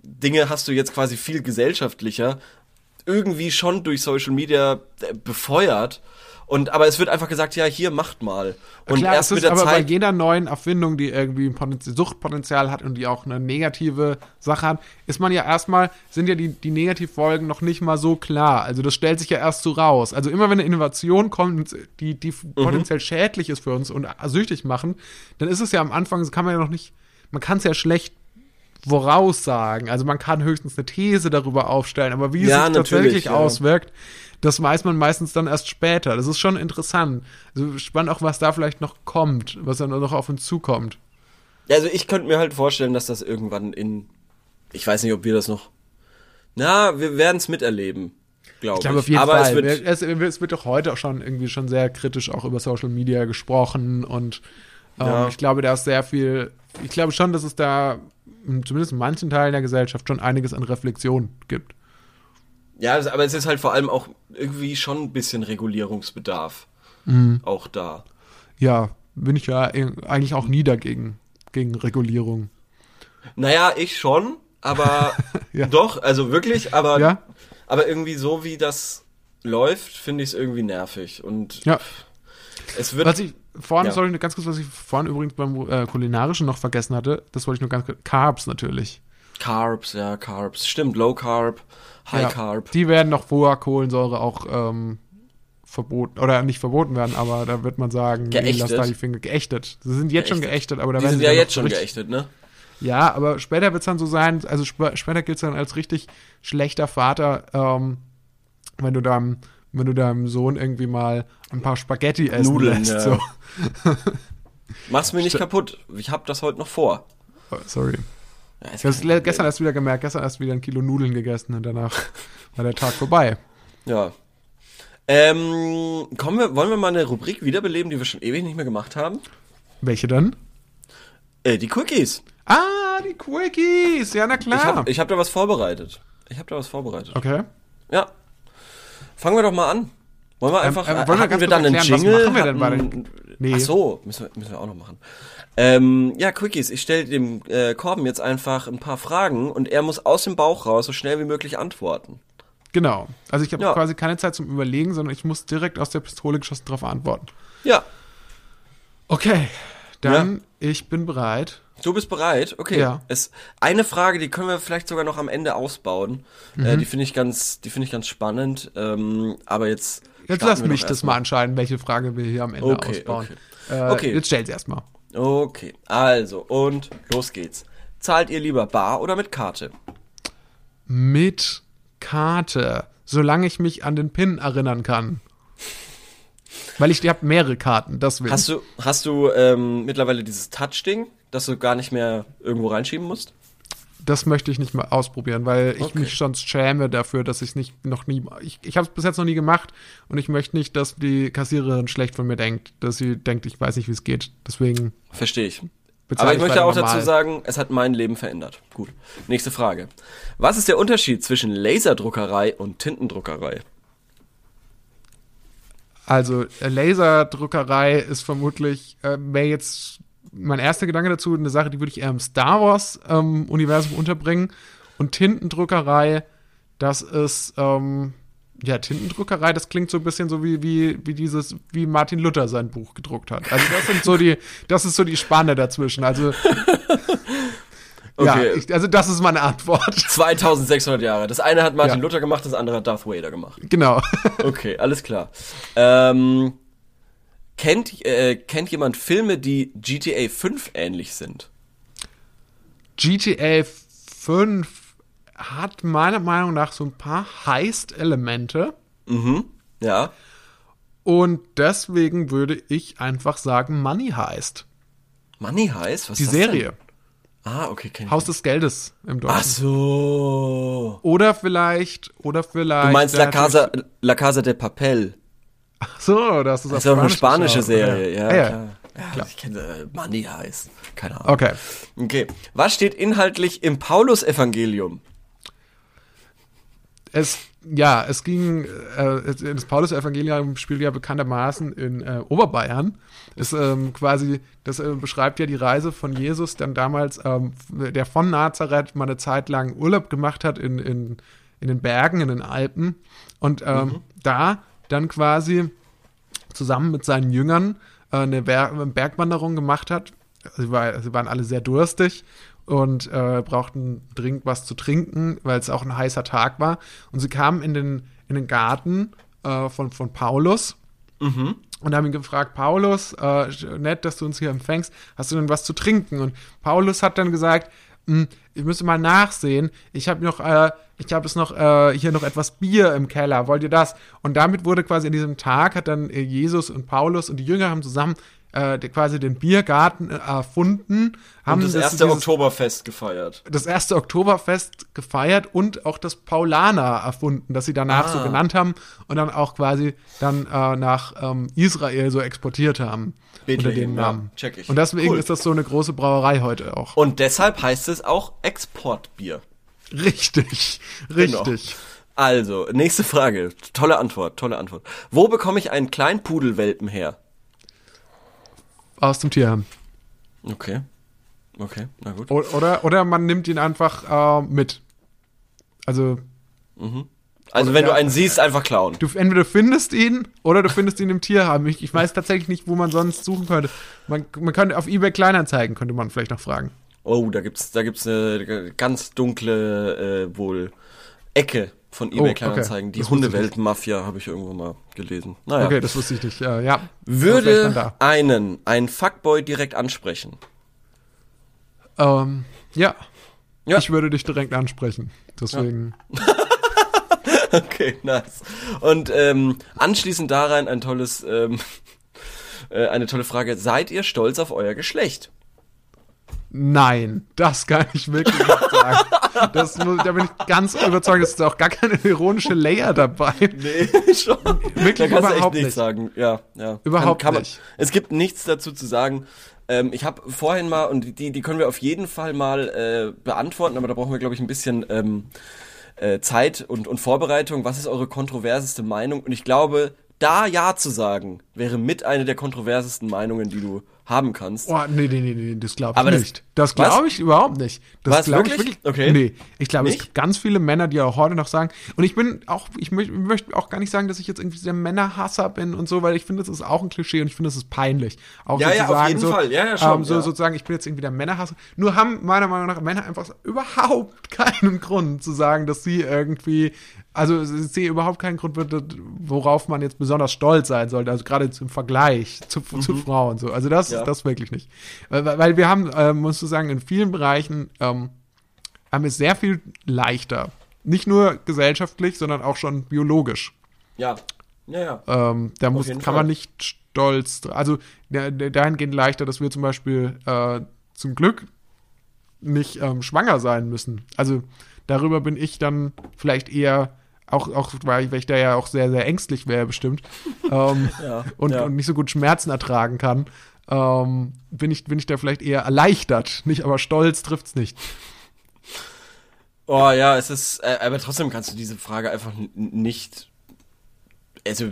Dinge hast du jetzt quasi viel gesellschaftlicher irgendwie schon durch Social Media äh, befeuert. Und aber es wird einfach gesagt, ja, hier macht mal. Und Klar, erst es mit ist der aber bei Zeit. jeder neuen Erfindung, die irgendwie ein Potenzial, Suchtpotenzial hat und die auch eine negative Sache hat, ist man ja erstmal, sind ja die, die Negativfolgen noch nicht mal so klar. Also das stellt sich ja erst so raus. Also immer wenn eine Innovation kommt, die, die Mhm. potenziell schädlich ist für uns und süchtig machen, dann ist es ja am Anfang, das kann man ja noch nicht, man kann es ja schlecht voraussagen. Also man kann höchstens eine These darüber aufstellen, aber wie Ja, es sich natürlich, tatsächlich ja. auswirkt, das weiß man meistens dann erst später. Das ist schon interessant. Also spannend auch, was da vielleicht noch kommt, was dann noch auf uns zukommt. Also ich könnte mir halt vorstellen, dass das irgendwann in, ich weiß nicht, ob wir das noch, na, wir werden es miterleben, glaube ich. Glaube auf jeden Aber Fall. es wird, es, es wird doch heute auch schon irgendwie schon sehr kritisch auch über Social Media gesprochen und ähm, Ja. ich glaube, da ist sehr viel, ich glaube schon, dass es da zumindest in manchen Teilen der Gesellschaft schon einiges an Reflexion gibt. Ja, aber es ist halt vor allem auch irgendwie schon ein bisschen Regulierungsbedarf. Mhm. Auch da. Ja, bin ich ja eh- eigentlich auch nie dagegen, gegen Regulierung. Naja, ich schon, aber <laughs> Ja. doch, also wirklich, aber, Ja? aber irgendwie so wie das läuft, finde ich es irgendwie nervig. Und Ja. es wird. Was ich vorhin, Ja. sorry, ganz kurz, was ich vorhin übrigens beim äh, Kulinarischen noch vergessen hatte, das wollte ich nur ganz kurz, Carbs natürlich. Carbs, ja, Carbs. Stimmt, Low Carb, High Ja, Carb. Die werden noch vor Kohlensäure auch ähm, verboten, oder nicht verboten werden, aber da wird man sagen, nee, lass Geächtet. da die Finger geächtet. Sie sind jetzt schon Geächtet. geächtet, aber da Die werden sind sie ja jetzt schon geächtet, ne? Ja, aber später wird es dann so sein, also sp später gilt es dann als richtig schlechter Vater, ähm, wenn du deinem, wenn du deinem Sohn irgendwie mal ein paar Spaghetti essen Nudeln, lässt. ja. So. Mach's mir nicht kaputt. Ich hab das heute noch vor. Oh, sorry. Ich habe gestern erst wieder gemerkt, gestern erst wieder ein Kilo Nudeln gegessen und danach <laughs> war der Tag vorbei. Ja. Ähm, kommen wir, wollen wir mal eine Rubrik wiederbeleben, die wir schon ewig nicht mehr gemacht haben? Welche dann? Äh, die Quickies. Ah, die Quickies. Ja, na klar. Ich hab, ich hab da was vorbereitet. Ich hab da was vorbereitet. okay. Ja. Fangen wir doch mal an. Wollen wir einfach, ähm, äh, wollen wir wir dann einen erklären, was Jingle? machen wir denn bei den- Nee. Ach so, müssen wir, müssen wir auch noch machen. Ähm, ja, Quickies. Ich stelle dem äh, Korben jetzt einfach ein paar Fragen und er muss aus dem Bauch raus so schnell wie möglich antworten. Genau. Also ich habe Ja. quasi keine Zeit zum Überlegen, sondern ich muss direkt aus der Pistole geschossen darauf antworten. Ja. Okay. Dann, ich bin bereit. Du bist bereit? Okay. Ja. Es, eine Frage, die können wir vielleicht sogar noch am Ende ausbauen. Mhm. Äh, die finde ich ganz, die finde ich ganz spannend. Ähm, aber jetzt. Jetzt lass mich das mal entscheiden, welche Frage wir hier am Ende Okay, ausbauen. okay. Äh, Okay. Jetzt stell sie erstmal. Okay, also und los geht's. Zahlt ihr lieber bar oder mit Karte? Mit Karte. Solange ich mich an den Pin erinnern kann. Weil ich, ich habe mehrere Karten, deswegen. Hast du, hast du ähm, mittlerweile dieses Touch-Ding, das du gar nicht mehr irgendwo reinschieben musst? Das möchte ich nicht mal ausprobieren, weil ich Okay. mich sonst schäme dafür, dass ich nicht noch nie. Ich, ich habe es bis jetzt noch nie gemacht und ich möchte nicht, dass die Kassiererin schlecht von mir denkt, dass sie denkt, ich weiß nicht, wie es geht. Deswegen Verstehe ich. Aber ich möchte weiter auch normal. dazu sagen, es hat mein Leben verändert. Gut. Nächste Frage. Was ist der Unterschied zwischen Laserdruckerei und Tintendruckerei? Also äh, Laserdruckerei ist vermutlich, äh, wäre jetzt mein erster Gedanke dazu, eine Sache, die würde ich eher im Star Wars ähm, Universum unterbringen. Und Tintendruckerei, das ist, ähm, ja, Tintendruckerei, das klingt so ein bisschen so wie, wie, wie dieses, wie Martin Luther sein Buch gedruckt hat. Also das sind so die, das ist so die Spanne dazwischen. Also, <laughs> ja, Okay. ich, also das ist meine Antwort. <laughs> 2600 Jahre. Das eine hat Martin Ja. Luther gemacht, das andere hat Darth Vader gemacht. genau. Okay, alles klar. Ähm, kennt, äh, kennt jemand Filme, die GTA 5 ähnlich sind? GTA 5 hat meiner Meinung nach so ein paar Heist-Elemente Mhm. Ja. und deswegen würde ich einfach sagen Money Heist. Money Heist? Was Die ist das Serie. Denn? Ah, okay, kenn ich. Haus des Geldes im Deutschen. Ach so. Oder vielleicht, oder vielleicht. Du meinst La Casa, La Casa de Papel. So, das ist, Das ist ja auch eine Spanisch spanische geschaut. Serie. Ja, Ah, ja. klar. Ja, Ich kenne äh, Money Heist. Keine Ahnung. Okay. Okay. Was steht inhaltlich im Paulusevangelium? Es, ja, es ging, äh, das Paulus-Evangelium spielt ja bekanntermaßen in äh, Oberbayern. Ist ähm, quasi, das äh, beschreibt ja die Reise von Jesus, dann damals, ähm, der von Nazareth mal eine Zeit lang Urlaub gemacht hat in, in, in den Bergen, in den Alpen. Und ähm, da dann quasi zusammen mit seinen Jüngern äh, eine Ber Bergwanderung gemacht hat. Sie, war, sie waren alle sehr durstig und äh, brauchten dringend was zu trinken, weil es auch ein heißer Tag war. Und sie kamen in den, in den Garten äh, von, von Paulus und haben ihn gefragt, Paulus, äh, nett, dass du uns hier empfängst, hast du denn was zu trinken? Und Paulus hat dann gesagt, hm, ich müsste mal nachsehen, ich habe noch, äh, ich habe es noch, äh, hier noch etwas Bier im Keller, wollt ihr das? Und damit wurde quasi an diesem Tag, hat dann äh, Jesus und Paulus und die Jünger haben zusammen äh, quasi den Biergarten äh, erfunden, haben Und das erste Oktoberfest gefeiert. das erste Oktoberfest gefeiert und auch das Paulaner erfunden, das sie danach Ah. so genannt haben und dann auch quasi dann äh, nach ähm, Israel so exportiert haben unter Bethlehem, den ja, Namen. check ich. Und deswegen Cool. ist das so eine große Brauerei heute auch. Und deshalb heißt es auch Exportbier. Richtig, Genau. richtig. Also, nächste Frage. Tolle Antwort, tolle Antwort. Wo bekomme ich einen kleinen Pudelwelpen her? Aus dem Tierheim. Okay. Okay, na gut. O- Oder, oder man nimmt ihn einfach äh, mit. Also, Also, oder wenn du einen siehst, einfach klauen. du entweder findest ihn oder du findest ihn im Tierheim. Ich, ich weiß tatsächlich nicht, wo man sonst suchen könnte. Man, man könnte auf eBay Kleinanzeigen, könnte man vielleicht noch fragen. Oh, da gibt's, da gibt's eine ganz dunkle, äh, wohl Ecke von Oh, eBay okay. Kleinanzeigen. Die wusste ich Hundewelpen-Mafia habe ich irgendwo mal gelesen. Naja. Okay, das wusste ich nicht. Äh, ja. Würde einen, ein Fuckboy direkt ansprechen. da. Ähm, ja. Ja. Ich würde dich direkt ansprechen. Deswegen. <laughs> Okay, nice. Und ähm, anschließend daran ein tolles, ähm, <laughs> äh, eine tolle Frage. Seid ihr stolz auf euer Geschlecht? Nein, das kann ich wirklich nicht sagen. Das, muss- da bin ich ganz überzeugt, es ist auch gar keine ironische Layer dabei. Nee, <laughs> schon. Wirklich da kannst du echt überhaupt nicht. sagen. Ja, ja. Überhaupt kann, kann nicht. Man, es gibt nichts dazu zu sagen. Ähm, ich habe vorhin mal, und die, die können wir auf jeden Fall mal äh, beantworten, aber da brauchen wir, glaube ich, ein bisschen ähm, äh, Zeit und, und Vorbereitung. Was ist eure kontroverseste Meinung? Und ich glaube, da Ja zu sagen, wäre mit eine der kontroversesten Meinungen, die du haben kannst. Oh, nee, nee, nee, nee, das glaube ich das- nicht. Das, glaube ich überhaupt nicht. Das glaube ich wirklich? Okay. Nee, ich glaube, es gibt ganz viele Männer, die auch heute noch sagen, und ich bin auch, ich mö möchte auch gar nicht sagen, dass ich jetzt irgendwie der Männerhasser bin und so, weil ich finde, das ist auch ein Klischee und ich finde, das ist peinlich. Auch Ja, ja, auf jeden so, Fall. Ja, ja, schon, ähm, so ja. sozusagen, ich bin jetzt irgendwie der Männerhasser. Nur haben meiner Meinung nach Männer einfach überhaupt <laughs> keinen Grund zu sagen, dass sie irgendwie, also ich sehe überhaupt keinen Grund, worauf man jetzt besonders stolz sein sollte, also gerade zum Vergleich zu, zu Frauen so. Also das Mhm. Ja. das wirklich nicht. Weil, wir haben, äh, musst du sagen, in vielen Bereichen ähm, haben wir es sehr viel leichter. Nicht nur gesellschaftlich, sondern auch schon biologisch. Ja. Ja, ja. Ähm, da muss, kann Fall. man nicht stolz, also dahingehend leichter, dass wir zum Beispiel äh, zum Glück nicht ähm, schwanger sein müssen. Also darüber bin ich dann vielleicht eher, auch, auch weil, ich, da ja auch sehr, sehr ängstlich wäre bestimmt ähm, <laughs> Ja, und, ja. und nicht so gut Schmerzen ertragen kann, ähm, bin, ich, bin ich da vielleicht eher erleichtert. Nicht, aber stolz trifft's nicht. Oh ja, es ist, äh, aber trotzdem kannst du diese Frage einfach nicht, also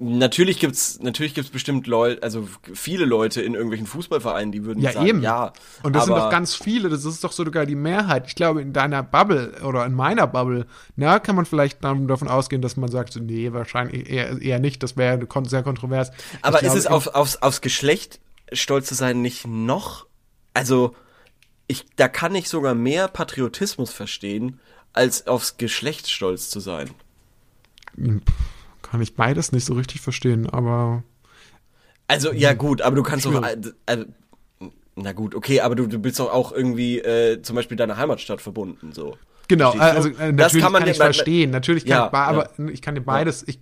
natürlich gibt's, natürlich gibt's bestimmt Leute, also viele Leute in irgendwelchen Fußballvereinen, die würden Ja, sagen, eben. ja. Und das sind doch ganz viele, das ist doch sogar die Mehrheit. Ich glaube, in deiner Bubble oder in meiner Bubble, na, kann man vielleicht davon ausgehen, dass man sagt, nee, wahrscheinlich eher, eher nicht, das wäre sehr kontrovers. Aber ich ist glaube, es auf, aufs, aufs Geschlecht stolz zu sein nicht noch? Also, ich, da kann ich sogar mehr Patriotismus verstehen, als aufs Geschlecht stolz zu sein. Kann ich beides nicht so richtig verstehen, aber Also, ja gut, aber du kannst doch, äh, äh, na gut, okay, aber du, du bist doch auch irgendwie äh, zum Beispiel deiner Heimatstadt verbunden, so. genau, Verstehst also äh, Das natürlich kann man kann, ja- ich verstehen, natürlich kann Ja, ich, aber ich kann dir beides, ich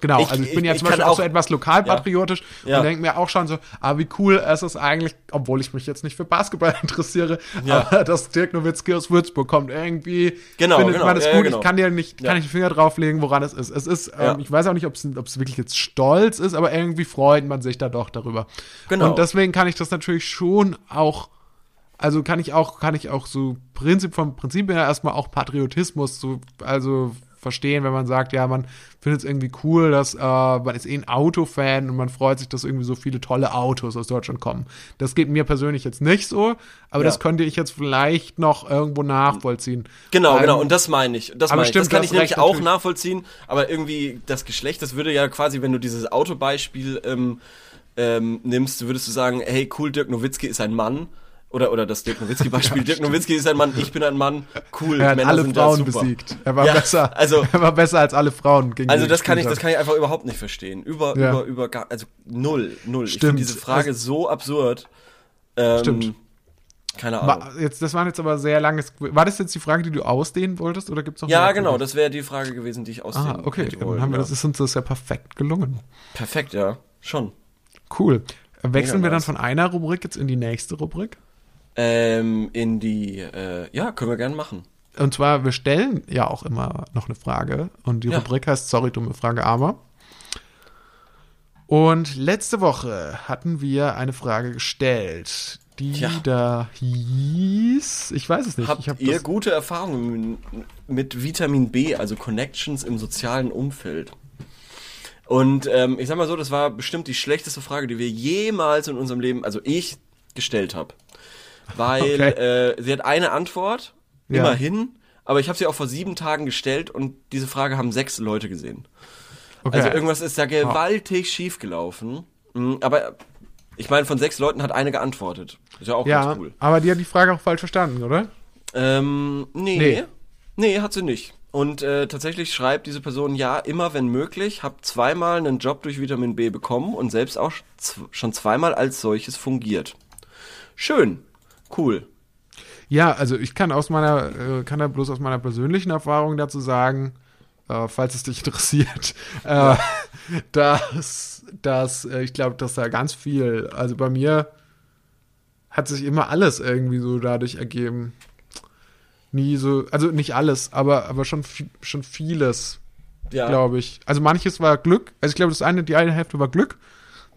Genau, Ich- also ich bin ich- ja zum Beispiel auch auch- so etwas lokalpatriotisch Ja. und denke mir auch schon so, ah, wie cool es ist eigentlich, obwohl ich mich jetzt nicht für Basketball <laughs> interessiere, Ja. aber dass Dirk Nowitzki aus Würzburg kommt, irgendwie Genau, findet genau, man es ja, gut. ja, genau. Ich kann dir nicht, Ja. kann ich den Finger drauflegen, woran es ist. Es ist, Ja. ähm, ich weiß auch nicht, ob es ob es wirklich jetzt stolz ist, aber irgendwie freut man sich da doch darüber. Genau. Und deswegen kann ich das natürlich schon auch also kann ich auch, kann ich auch so Prinzip vom Prinzip her erstmal auch Patriotismus so, also verstehen, wenn man sagt, ja, man findet es irgendwie cool, dass äh, man ist eh ein Autofan und man freut sich, dass irgendwie so viele tolle Autos aus Deutschland kommen. Das geht mir persönlich jetzt nicht so, aber Ja. das könnte ich jetzt vielleicht noch irgendwo nachvollziehen. Genau, Ähm, genau, und das meine ich. Das aber meine ich. Das stimmt, kann du ich nämlich recht, auch natürlich. nachvollziehen, aber irgendwie das Geschlecht, das würde ja quasi, wenn du dieses Autobeispiel ähm, ähm, nimmst, würdest du sagen, hey, cool, Dirk Nowitzki ist ein Mann. Oder, oder das Dirk Nowitzki-Beispiel. <laughs> Dirk Nowitzki ist ein Mann, ich bin ein Mann, cool, Er hat Männer alle Frauen besiegt. Er war Ja, besser. also- <laughs> er war besser als alle Frauen gegen Also das kann ich, das kann ich einfach überhaupt nicht verstehen. Über, Ja. über, über, gar, also null, null. Ich Stimmt. finde diese Frage so absurd. Ähm, Stimmt. Keine. Ahnung. War, jetzt, das waren jetzt aber sehr langes. War das jetzt die Frage, die du ausdehnen wolltest oder gibt's noch Ja, genau, das wäre die Frage gewesen, die ich aus Ah, okay. Dann haben wir, das ist uns das ja perfekt gelungen. Perfekt, ja. Schon. Cool. Wechseln Mega wir dann nice. von einer Rubrik jetzt in die nächste Rubrik? Ähm, in die, äh, ja, können wir gerne machen. Und zwar, wir stellen ja auch immer noch eine Frage. Und die Ja. Rubrik heißt Sorry, dumme Frage, aber. Und letzte Woche hatten wir eine Frage gestellt, die Tja. da hieß. Ich weiß es nicht. Habt ich hab ihr gute Erfahrungen mit Vitamin B, also Connections im sozialen Umfeld? Und ähm, ich sag mal so, das war bestimmt die schlechteste Frage, die wir jemals in unserem Leben, also ich, gestellt habe. Weil Okay. äh, sie hat eine Antwort, Ja. immerhin, aber ich habe sie auch vor sieben Tagen gestellt und diese Frage haben sechs Leute gesehen. okay. Also irgendwas ist da gewaltig schief gelaufen. Mhm, Aber ich meine, von sechs Leuten hat eine geantwortet. Ist ja auch ja, ganz cool. aber die hat die Frage auch falsch verstanden, oder? Ähm, nee. Nee. nee. hat sie nicht. Und äh, tatsächlich schreibt diese Person, ja, immer wenn möglich, hab zweimal einen Job durch Vitamin B bekommen und selbst auch schon zweimal als solches fungiert. Schön. Cool. Ja, also ich kann aus meiner, äh, kann da bloß aus meiner persönlichen Erfahrung dazu sagen, äh, falls es dich <laughs> interessiert, äh, dass, dass äh, ich glaube, dass da ganz viel, also bei mir hat sich immer alles irgendwie so dadurch ergeben. Nie so, also nicht alles, aber, aber schon, schon vieles, Ja. glaube ich. Also manches war Glück, also ich glaube, das eine, die eine Hälfte war Glück.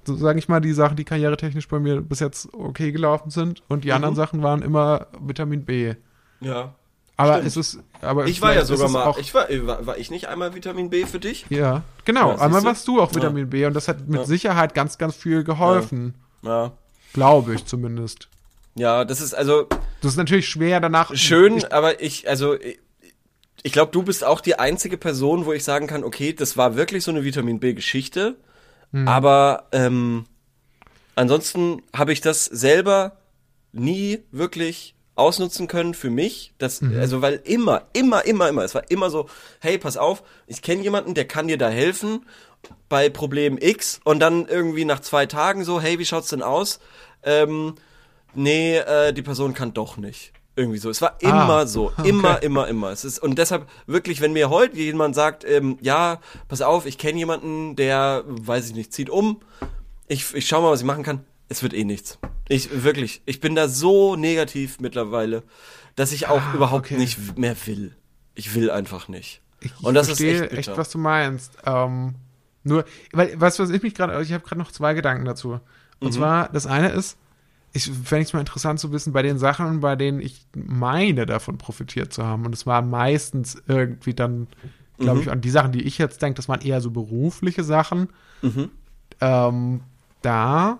So sage ich mal, die Sachen, die karrieretechnisch bei mir bis jetzt okay gelaufen sind. Und die Mhm. anderen Sachen waren immer Vitamin B. Ja. Aber Stimmt. es ist, aber Ich war ja sogar mal, Auch, ich war, war, war ich nicht einmal Vitamin B für dich? ja, genau. Ja, einmal warst du auch Ja. Vitamin B und das hat mit Ja. Sicherheit ganz, ganz viel geholfen. Ja. Glaube ich zumindest. Ja, das ist also Das ist natürlich schwer danach. schön, Ich, aber ich, also, ich, ich glaube, du bist auch die einzige Person, wo ich sagen kann, okay, das war wirklich so eine Vitamin B-Geschichte, Hm. aber ähm, ansonsten habe ich das selber nie wirklich ausnutzen können für mich. Das, Mhm. Also, weil immer, immer, immer, immer, es war immer so, hey, pass auf, ich kenne jemanden, der kann dir da helfen bei Problem X und dann irgendwie nach zwei Tagen so, hey, wie schaut's denn aus? Ähm, nee, äh, die Person kann doch nicht. Irgendwie so. Es war immer Ah, so. okay. Immer, immer, immer. Es ist, und deshalb wirklich, wenn mir heute jemand sagt, ähm, ja, pass auf, ich kenne jemanden, der, weiß ich nicht, zieht um, ich, ich schau mal, was ich machen kann, es wird eh nichts. Ich, wirklich, ich bin da so negativ mittlerweile, dass ich auch Ah, überhaupt okay. nicht mehr will. Ich will einfach nicht. ich und das ist verstehe echt bitter. was du meinst. Ähm, nur, weil, weißt du, was ich mich gerade, ich habe gerade noch zwei Gedanken dazu. Und Mhm. zwar, das eine ist, ich fände es mal interessant zu wissen, bei den Sachen, bei denen ich meine, davon profitiert zu haben. Und es waren meistens irgendwie dann, glaube Mhm. ich, an die Sachen, die ich jetzt denke, das waren eher so berufliche Sachen. Mhm. Ähm, da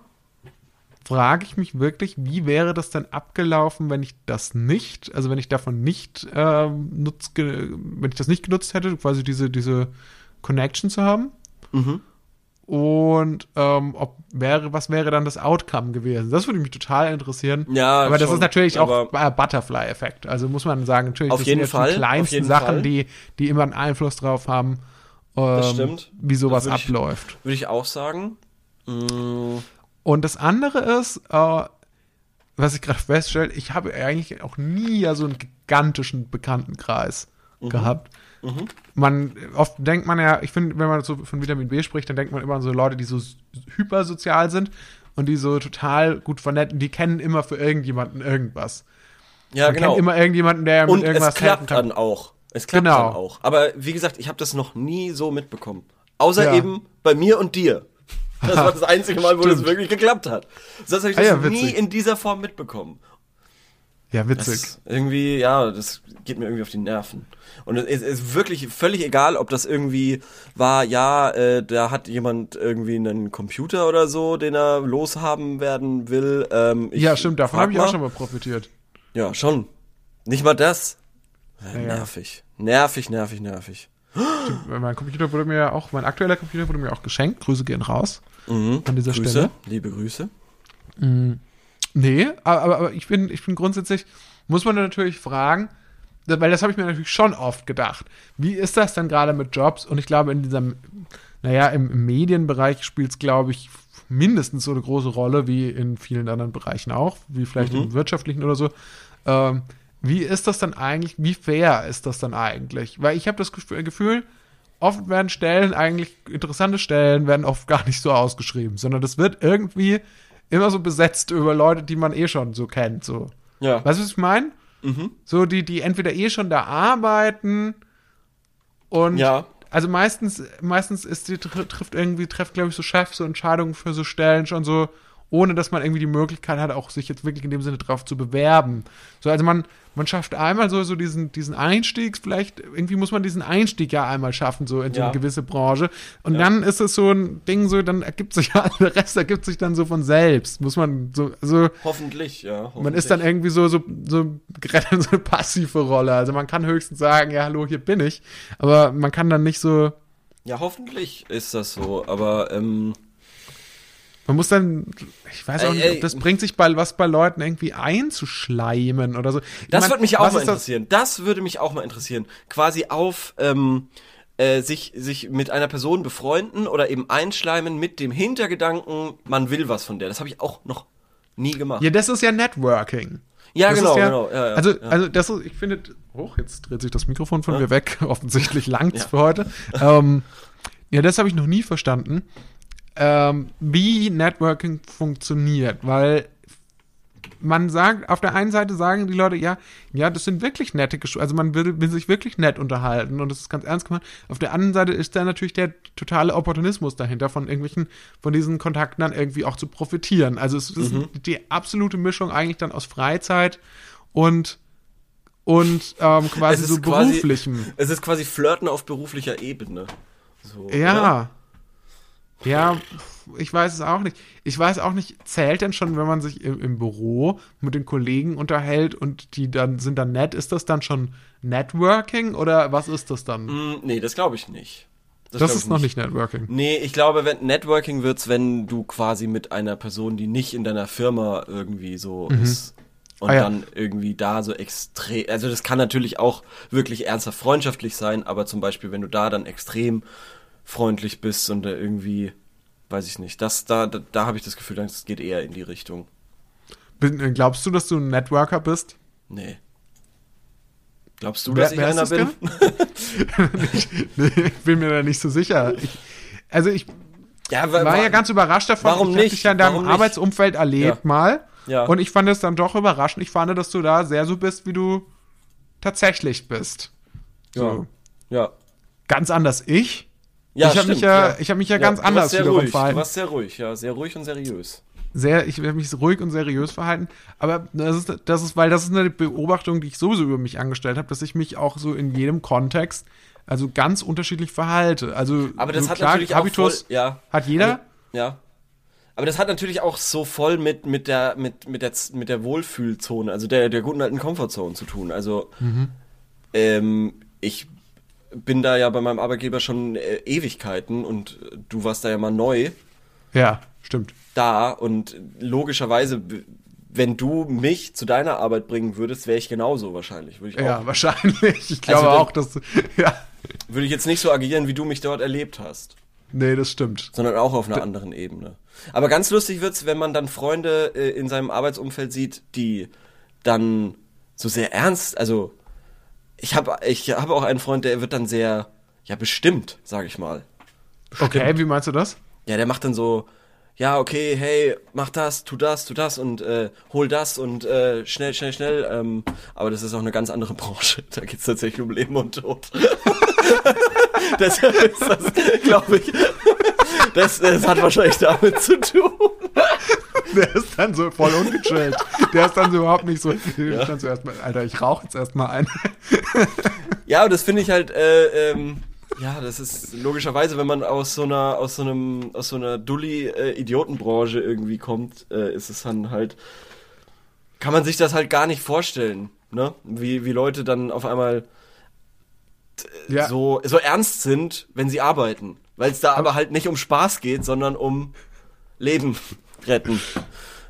frage ich mich wirklich, wie wäre das denn abgelaufen, wenn ich das nicht, also wenn ich davon nicht ähm, nutz, wenn ich das nicht genutzt hätte, quasi diese, diese Connection zu haben. Mhm. Und ähm, ob wäre, was wäre dann das Outcome gewesen? Das würde mich total interessieren. Ja, aber das schon, ist natürlich auch Butterfly-Effekt. Also muss man sagen, natürlich, Auf das jeden sind Fall, die kleinsten Sachen, Fall. die, die immer einen Einfluss drauf haben, ähm, wie sowas würd abläuft. Würde ich auch sagen. Mm, Und das andere ist, äh, was ich gerade feststelle, ich habe eigentlich auch nie ja so einen gigantischen Bekanntenkreis Mhm. gehabt. Man, oft denkt man ja, ich finde, wenn man so von Vitamin B spricht, dann denkt man immer an so Leute, die so hypersozial sind und die so total gut vernetzt, die kennen immer für irgendjemanden irgendwas. ja, Man genau. kennt immer irgendjemanden, der mit irgendwas es klappt helfen kann. dann auch. Es klappt Genau. dann auch. Aber wie gesagt, ich habe das noch nie so mitbekommen. Außer Ja. eben bei mir und dir. Das war das <laughs> einzige Mal, wo das wirklich geklappt hat. Sonst habe ich Ah das ja, nie in dieser Form mitbekommen. Ja, Das witzig. ist irgendwie, ja, das geht mir irgendwie auf die Nerven. Und es ist, wirklich völlig egal, ob das irgendwie war, ja, äh, da hat jemand irgendwie einen Computer oder so, den er loshaben werden will. Ähm, ich ja, stimmt, davon habe ich auch schon mal profitiert. Ja, schon. Nicht mal das. Ja, Ja, ja. nervig. Nervig, nervig, nervig. Mein Computer wurde mir ja auch, mein aktueller Computer wurde mir auch geschenkt. Grüße gehen raus Mhm. an dieser Grüße, Stelle. liebe Grüße. Nee, aber, aber, ich bin, ich bin grundsätzlich, muss man natürlich fragen, weil das habe ich mir natürlich schon oft gedacht. Wie ist das dann gerade mit Jobs? Und ich glaube, in diesem, naja, im, im Medienbereich spielt es, glaube ich, mindestens so eine große Rolle wie in vielen anderen Bereichen auch, wie vielleicht Mhm. im wirtschaftlichen oder so. Ähm, wie ist das dann eigentlich, wie fair ist das dann eigentlich? Weil ich habe das Gef- Gefühl, oft werden Stellen eigentlich, interessante Stellen werden oft gar nicht so ausgeschrieben, sondern das wird irgendwie immer so besetzt über Leute, die man eh schon so kennt. So. Ja. Weißt du, was ich meine? Mhm. So, die, die entweder eh schon da arbeiten und Ja. also meistens, meistens ist die tr- trifft irgendwie, trifft, glaube ich, so Chefs so Entscheidungen für so Stellen schon so, ohne dass man irgendwie die Möglichkeit hat, auch sich jetzt wirklich in dem Sinne drauf zu bewerben. So, also man, man schafft einmal so, so diesen, diesen Einstieg, vielleicht, irgendwie muss man diesen Einstieg ja einmal schaffen, so in so Ja. eine gewisse Branche. Und Ja. dann ist es so ein Ding, so, dann ergibt sich <laughs> ja, der Rest ergibt sich dann so von selbst. Muss man so, also, Hoffentlich, ja. Hoffentlich. man ist dann irgendwie so, so, so so eine passive Rolle. Also man kann höchstens sagen, ja, hallo, hier bin ich. Aber man kann dann nicht so, Ja, hoffentlich ist das so, aber ähm, man muss dann, ich weiß auch Ey, nicht, ey. ob das bringt sich bei was bei Leuten irgendwie einzuschleimen oder so. Ich das mein, würde mich auch mal ist das- interessieren. Das? würde mich auch mal interessieren. Quasi auf ähm, äh, sich, sich mit einer Person befreunden oder eben einschleimen mit dem Hintergedanken, man will was von der. Das habe ich auch noch nie gemacht. Ja, das ist ja Networking. Ja, Das genau, ja, genau. Ja, ja, also, also das ist, ich finde, hoch, jetzt dreht sich das Mikrofon von mir weg. <laughs> Offensichtlich langt's für heute. ähm, ja, das habe ich noch nie verstanden, ähm, wie Networking funktioniert, weil man sagt, auf der einen Seite sagen die Leute, ja, ja, das sind wirklich nette Gespräche, also man will, will sich wirklich nett unterhalten und das ist ganz ernst gemeint. Auf der anderen Seite ist da natürlich der totale Opportunismus dahinter, von irgendwelchen, von diesen Kontakten dann irgendwie auch zu profitieren. Also es ist Mhm. die absolute Mischung eigentlich dann aus Freizeit und und ähm, quasi so quasi- beruflichem. Es ist quasi Flirten auf beruflicher Ebene. So, Ja. oder? Ja, ich weiß es auch nicht. Ich weiß auch nicht, zählt denn schon, wenn man sich im, im Büro mit den Kollegen unterhält und die dann sind dann nett, ist das dann schon Networking oder was ist das dann? Mm, nee, das glaube ich nicht. das glaub ist noch nicht Networking. Nee, ich glaube, wenn Networking wird's, wenn du quasi mit einer Person, die nicht in deiner Firma irgendwie so ist und Ah, ja. dann irgendwie da so extrem, also das kann natürlich auch wirklich ernsthaft freundschaftlich sein, aber zum Beispiel, wenn du da dann extrem freundlich bist und da irgendwie, weiß ich nicht, das, da, da, da habe ich das Gefühl, das geht eher in die Richtung. Glaubst du, dass du ein Networker bist? Nee. Glaubst du, Wer- dass ich einer das bin? <laughs> nee, ich bin mir da nicht so sicher. Ich, also ich Ja, war ja ganz überrascht davon. warum ich nicht? dich ja in deinem Warum nicht? Arbeitsumfeld erlebt Ja. mal. Ja. Und ich fand es dann doch überraschend. Ich fand, dass du da sehr so bist, wie du tatsächlich bist. So. Ja. Ja. Ganz anders ich. Ja, ich habe mich stimmt, ja, ich habe mich ja, ganz du warst anders wiederum ruhig. Du verhalten. warst sehr ruhig, ja, sehr ruhig und seriös. Sehr, ich habe mich ruhig und seriös verhalten. Aber das ist, das ist, weil das ist eine Beobachtung, die ich sowieso über mich angestellt habe, dass ich mich auch so in jedem Kontext also ganz unterschiedlich verhalte. Also Aber das so hat klar, natürlich Habitus auch voll, ja. hat jeder. Also, ja. Aber das hat natürlich auch so voll mit, mit der, mit, mit der, mit der Wohlfühlzone, also der, der guten alten Comfortzone zu tun. Also, Mhm. ähm, ich bin da ja bei meinem Arbeitgeber schon äh, Ewigkeiten und äh, du warst da ja mal neu ja, stimmt. da und logischerweise, wenn du mich zu deiner Arbeit bringen würdest, wäre ich genauso wahrscheinlich. Ich, Ja, wahrscheinlich. Ich glaube dann- auch, dass <laughs> ja. würde ich jetzt nicht so agieren, wie du mich dort erlebt hast. Nee, das stimmt. sondern auch auf einer anderen Ebene. Aber ganz lustig wird's, wenn man dann Freunde äh, in seinem Arbeitsumfeld sieht, die dann so sehr ernst, also ich habe ich habe auch einen Freund, der wird dann sehr ja bestimmt, sage ich mal. Okay, wie meinst du das? Ja, der macht dann so ja, okay, hey, mach das, tu das, tu das und äh, hol das und äh, schnell, schnell, schnell. Ähm, aber das ist auch eine ganz andere Branche. <laughs> Da geht's tatsächlich um Leben und Tod. <laughs> Deshalb ist das, glaube ich, das, das hat wahrscheinlich damit zu tun. <laughs> Der ist dann so voll ungechillt. Der ist dann so überhaupt nicht so. <laughs> Ist dann so erstmal, Alter, ich rauche jetzt erstmal ein. <laughs> Ja, und das finde ich halt, äh, ähm, ja, das ist logischerweise, wenn man aus so einer, aus so einem, aus so einer Dulli-Idiotenbranche irgendwie kommt, äh, ist es dann halt, kann man sich das halt gar nicht vorstellen, ne? Wie, wie Leute dann auf einmal Ja. so, so ernst sind, wenn sie arbeiten. Weil es da aber halt nicht um Spaß geht, sondern um Leben retten.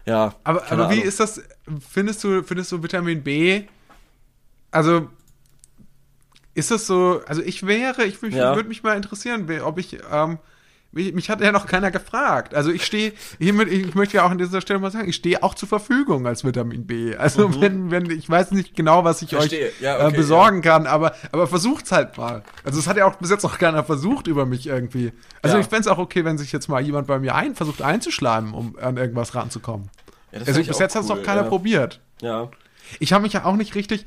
Ja. Aber, aber wie ist das, findest du, findest du Vitamin B, also ist das so, also ich wäre, ich, ich Ja. würde mich mal interessieren, ob ich, ähm, mich, hat ja noch keiner gefragt. Also ich stehe, hiermit, ich möchte ja auch an dieser Stelle mal sagen, ich stehe auch zur Verfügung als Vitamin B. Also wenn, wenn, ich weiß nicht genau, was ich Mhm. Verstehe. euch Ja, äh, okay, besorgen kann, aber, aber versucht's halt mal. Also es hat ja auch bis jetzt noch keiner versucht über mich irgendwie. Also Ja. ich fände es auch okay, wenn sich jetzt mal jemand bei mir ein, versucht einzuschleimen, um an irgendwas ranzukommen. Ja, Also bis jetzt hat es cool, noch keiner ja. probiert. Ja. Ich habe mich ja auch nicht richtig.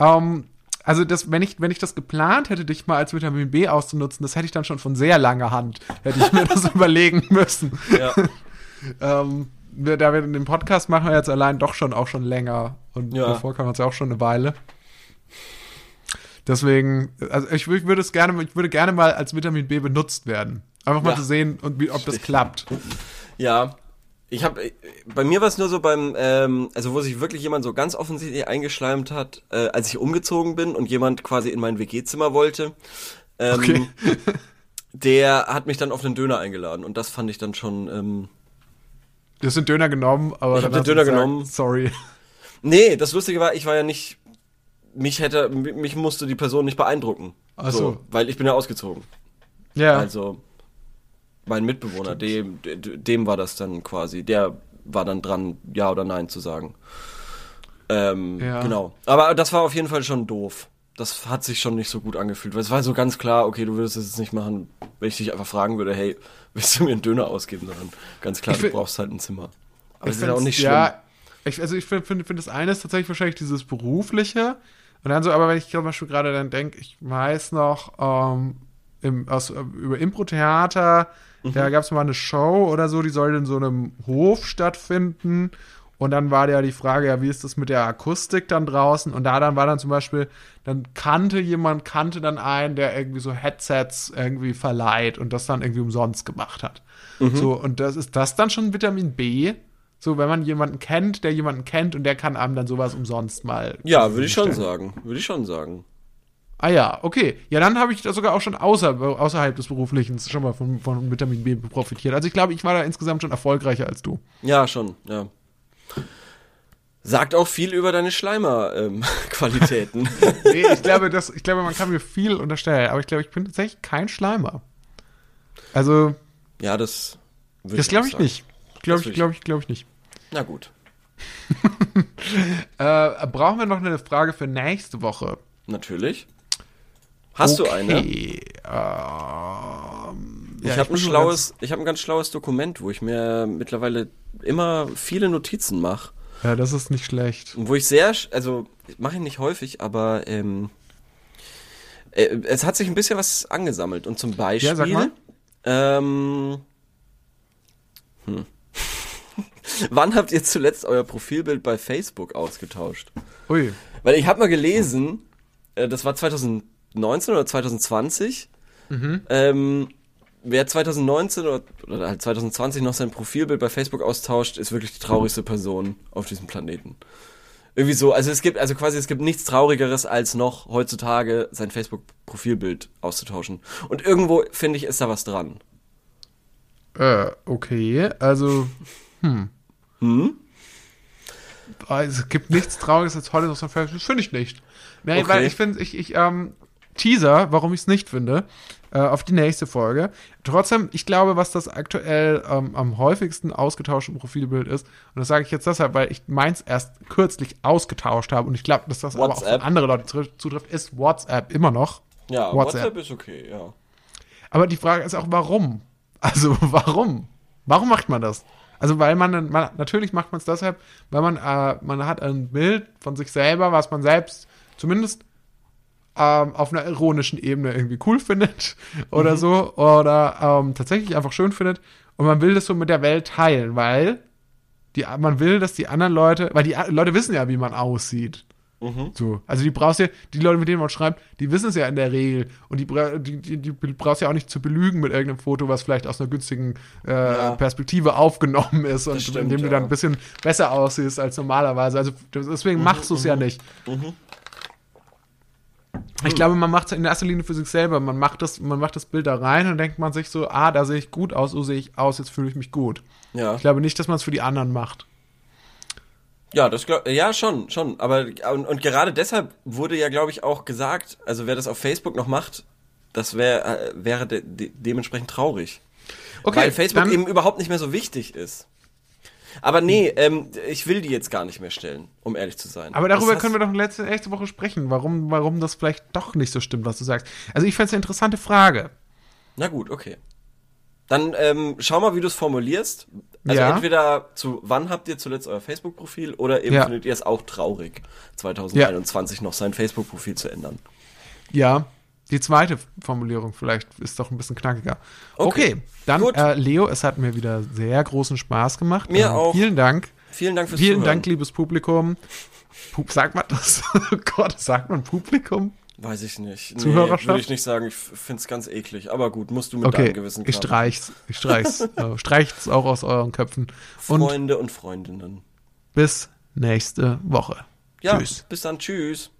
Ähm, also das, wenn ich, wenn ich das geplant hätte, dich mal als Vitamin B auszunutzen, das hätte ich dann schon von sehr langer Hand, hätte ich mir das <laughs> überlegen müssen. Ja. <laughs> Ähm, wir, da wir den Podcast machen wir jetzt allein doch schon auch schon länger. Und Ja. davor kam uns ja auch schon eine Weile. Deswegen, also ich, ich würde es gerne, ich würde gerne mal als Vitamin B benutzt werden. Einfach mal Ja. zu sehen, und wie, ob das <laughs> klappt. Ja. Ich habe, bei mir war es nur so beim, ähm, also wo sich wirklich jemand so ganz offensichtlich eingeschleimt hat, äh, als ich umgezogen bin und jemand quasi in mein WG-Zimmer wollte. Ähm, Okay. <laughs> Der hat mich dann auf einen Döner eingeladen und das fand ich dann schon. Ähm, Du hast den Döner genommen, aber Ich hab dann den Döner gesagt, genommen. Sorry. nee, das Lustige war, ich war ja nicht, mich hätte, mich musste die Person nicht beeindrucken. Ach so. Weil ich bin ja ausgezogen. Ja. Also mein Mitbewohner, dem, dem dem war das dann quasi, der war dann dran, ja oder nein zu sagen. Ähm, Ja. Genau. Aber das war auf jeden Fall schon doof. Das hat sich schon nicht so gut angefühlt, weil es war so ganz klar, okay, du würdest es jetzt nicht machen, wenn ich dich einfach fragen würde, hey, <laughs> willst du mir einen Döner ausgeben, sondern ganz klar, Ich du brauchst halt ein Zimmer. Aber das ist ja auch nicht schlimm. Ja, ich, also ich finde, find, find das eine ist tatsächlich wahrscheinlich dieses berufliche. Und dann so, aber wenn ich zum Beispiel gerade dann denke, ich weiß noch, ähm, im, aus, über Impro-Theater, Mhm. da gab es mal eine Show oder so, die soll in so einem Hof stattfinden. Und dann war ja die Frage, ja, wie ist das mit der Akustik dann draußen? Und da dann war dann zum Beispiel, dann kannte jemand, kannte dann einen, der irgendwie so Headsets irgendwie verleiht und das dann irgendwie umsonst gemacht hat. Mhm. So, und das ist das dann schon Vitamin B? So, wenn man jemanden kennt, der jemanden kennt und der kann einem dann sowas umsonst mal. Ja, würde ich schon sagen. Würde ich schon sagen. Ah ja, okay. Ja, dann habe ich da sogar auch schon außer, außerhalb des Beruflichen schon mal von, von Vitamin B profitiert. Also ich glaube, ich war da insgesamt schon erfolgreicher als du. Ja, schon, ja. Sagt auch viel über deine Schleimer-Qualitäten. <laughs> Nee, ich glaube, das, ich glaube, man kann mir viel unterstellen, aber ich glaube, ich bin tatsächlich kein Schleimer. Also, ja, das das glaube ich sagen. nicht. Glaube ich, glaube ich, glaube ich nicht. Na gut, <laughs> Äh, brauchen wir noch eine Frage für nächste Woche? natürlich. Hast du eine? Okay, ähm, Ich ja, habe ein schlaues, ich habe ein ganz schlaues Dokument, wo ich mir mittlerweile immer viele Notizen mache. Ja, das ist nicht schlecht. Wo ich sehr, also ich mache ihn nicht häufig, aber ähm, äh, es hat sich ein bisschen was angesammelt. Und zum Beispiel, Ja, sag mal. ähm, hm. <laughs> wann habt ihr zuletzt euer Profilbild bei Facebook ausgetauscht? Ui. Weil ich habe mal gelesen, äh, das war 2019 oder 2020. Ähm, wer 2019 oder, oder halt 2020 noch sein Profilbild bei Facebook austauscht, ist wirklich die traurigste Person auf diesem Planeten. Irgendwie so, also es gibt, also quasi es gibt nichts traurigeres als noch heutzutage sein Facebook-Profilbild auszutauschen. Und irgendwo finde ich, ist da was dran. Äh, okay, also, Hm? ah, es gibt nichts Trauriges als heute noch so ein Facebook. Das finde ich nicht. Nee, Okay. weil ich finde, ich, ich, ähm, Teaser, warum ich es nicht finde, äh, auf die nächste Folge. Trotzdem, ich glaube, was das aktuell ähm, am häufigsten ausgetauschte Profilbild ist, und das sage ich jetzt deshalb, weil ich meins erst kürzlich ausgetauscht habe und ich glaube, dass das aber auch WhatsApp. für andere Leute zutr- zutrifft, ist WhatsApp immer noch. Ja, WhatsApp. WhatsApp, ist okay, ja. Aber die Frage ist auch, warum? Also, <laughs> warum? Warum macht man das? Also, weil man, man natürlich macht man es deshalb, weil man, äh, man hat ein Bild von sich selber, was man selbst zumindest ähm, auf einer ironischen Ebene irgendwie cool findet <laughs> oder so oder ähm, tatsächlich einfach schön findet und man will das so mit der Welt teilen, weil die, man will, dass die anderen Leute, weil die Leute wissen ja, wie man aussieht. So, also die brauchst ja, die Leute, mit denen man schreibt, die wissen es ja in der Regel. Und die, die, die, brauchst ja auch nicht zu belügen mit irgendeinem Foto, was vielleicht aus einer günstigen äh, Ja. Perspektive aufgenommen ist und stimmt, indem du ja. dann ein bisschen besser aussiehst als normalerweise. Also deswegen machst du es ja nicht. Ich glaube, man macht es in erster Linie für sich selber. Man macht, das, man macht das Bild da rein und denkt man sich so, ah, da sehe ich gut aus, so sehe ich aus, jetzt fühle ich mich gut. Ja. Ich glaube nicht, dass man es für die anderen macht. Ja, das glaub, ja schon, schon. Aber und, und gerade deshalb wurde ja, glaube ich, auch gesagt, also wer das auf Facebook noch macht, das wär, äh, wäre de de dementsprechend traurig. Okay, Weil Facebook eben überhaupt nicht mehr so wichtig ist. Aber nee, ähm, ich will die jetzt gar nicht mehr stellen, um ehrlich zu sein. Aber darüber Das können wir doch letzte, nächste Woche sprechen, warum, warum das vielleicht doch nicht so stimmt, was du sagst. Also ich fände es eine interessante Frage. Na gut, okay. Dann ähm, schau mal, wie du es formulierst. Also Ja. entweder zu wann habt ihr zuletzt euer Facebook-Profil oder eben Ja. findet ihr es auch traurig, 2021 noch sein Facebook-Profil zu ändern. Ja, die zweite Formulierung vielleicht ist doch ein bisschen knackiger. Okay, Okay, dann äh, Leo, es hat mir wieder sehr großen Spaß gemacht. Mir Ähm, auch. Vielen Dank. Vielen Dank fürs Vielen Zuhören. Dank, liebes Publikum. Pup, sagt man das? <laughs> Oh Gott, sagt man Publikum? Weiß ich nicht. Nee, Zuhörerschaft? würde ich nicht sagen. Ich finde es ganz eklig. Aber gut, musst du mit Okay, deinem Gewissen ich klarmachen. streich's. Ich streich's. äh, <laughs> streicht's auch aus euren Köpfen. Und Freunde und Freundinnen. bis nächste Woche. Ja, Tschüss. bis dann. Tschüss.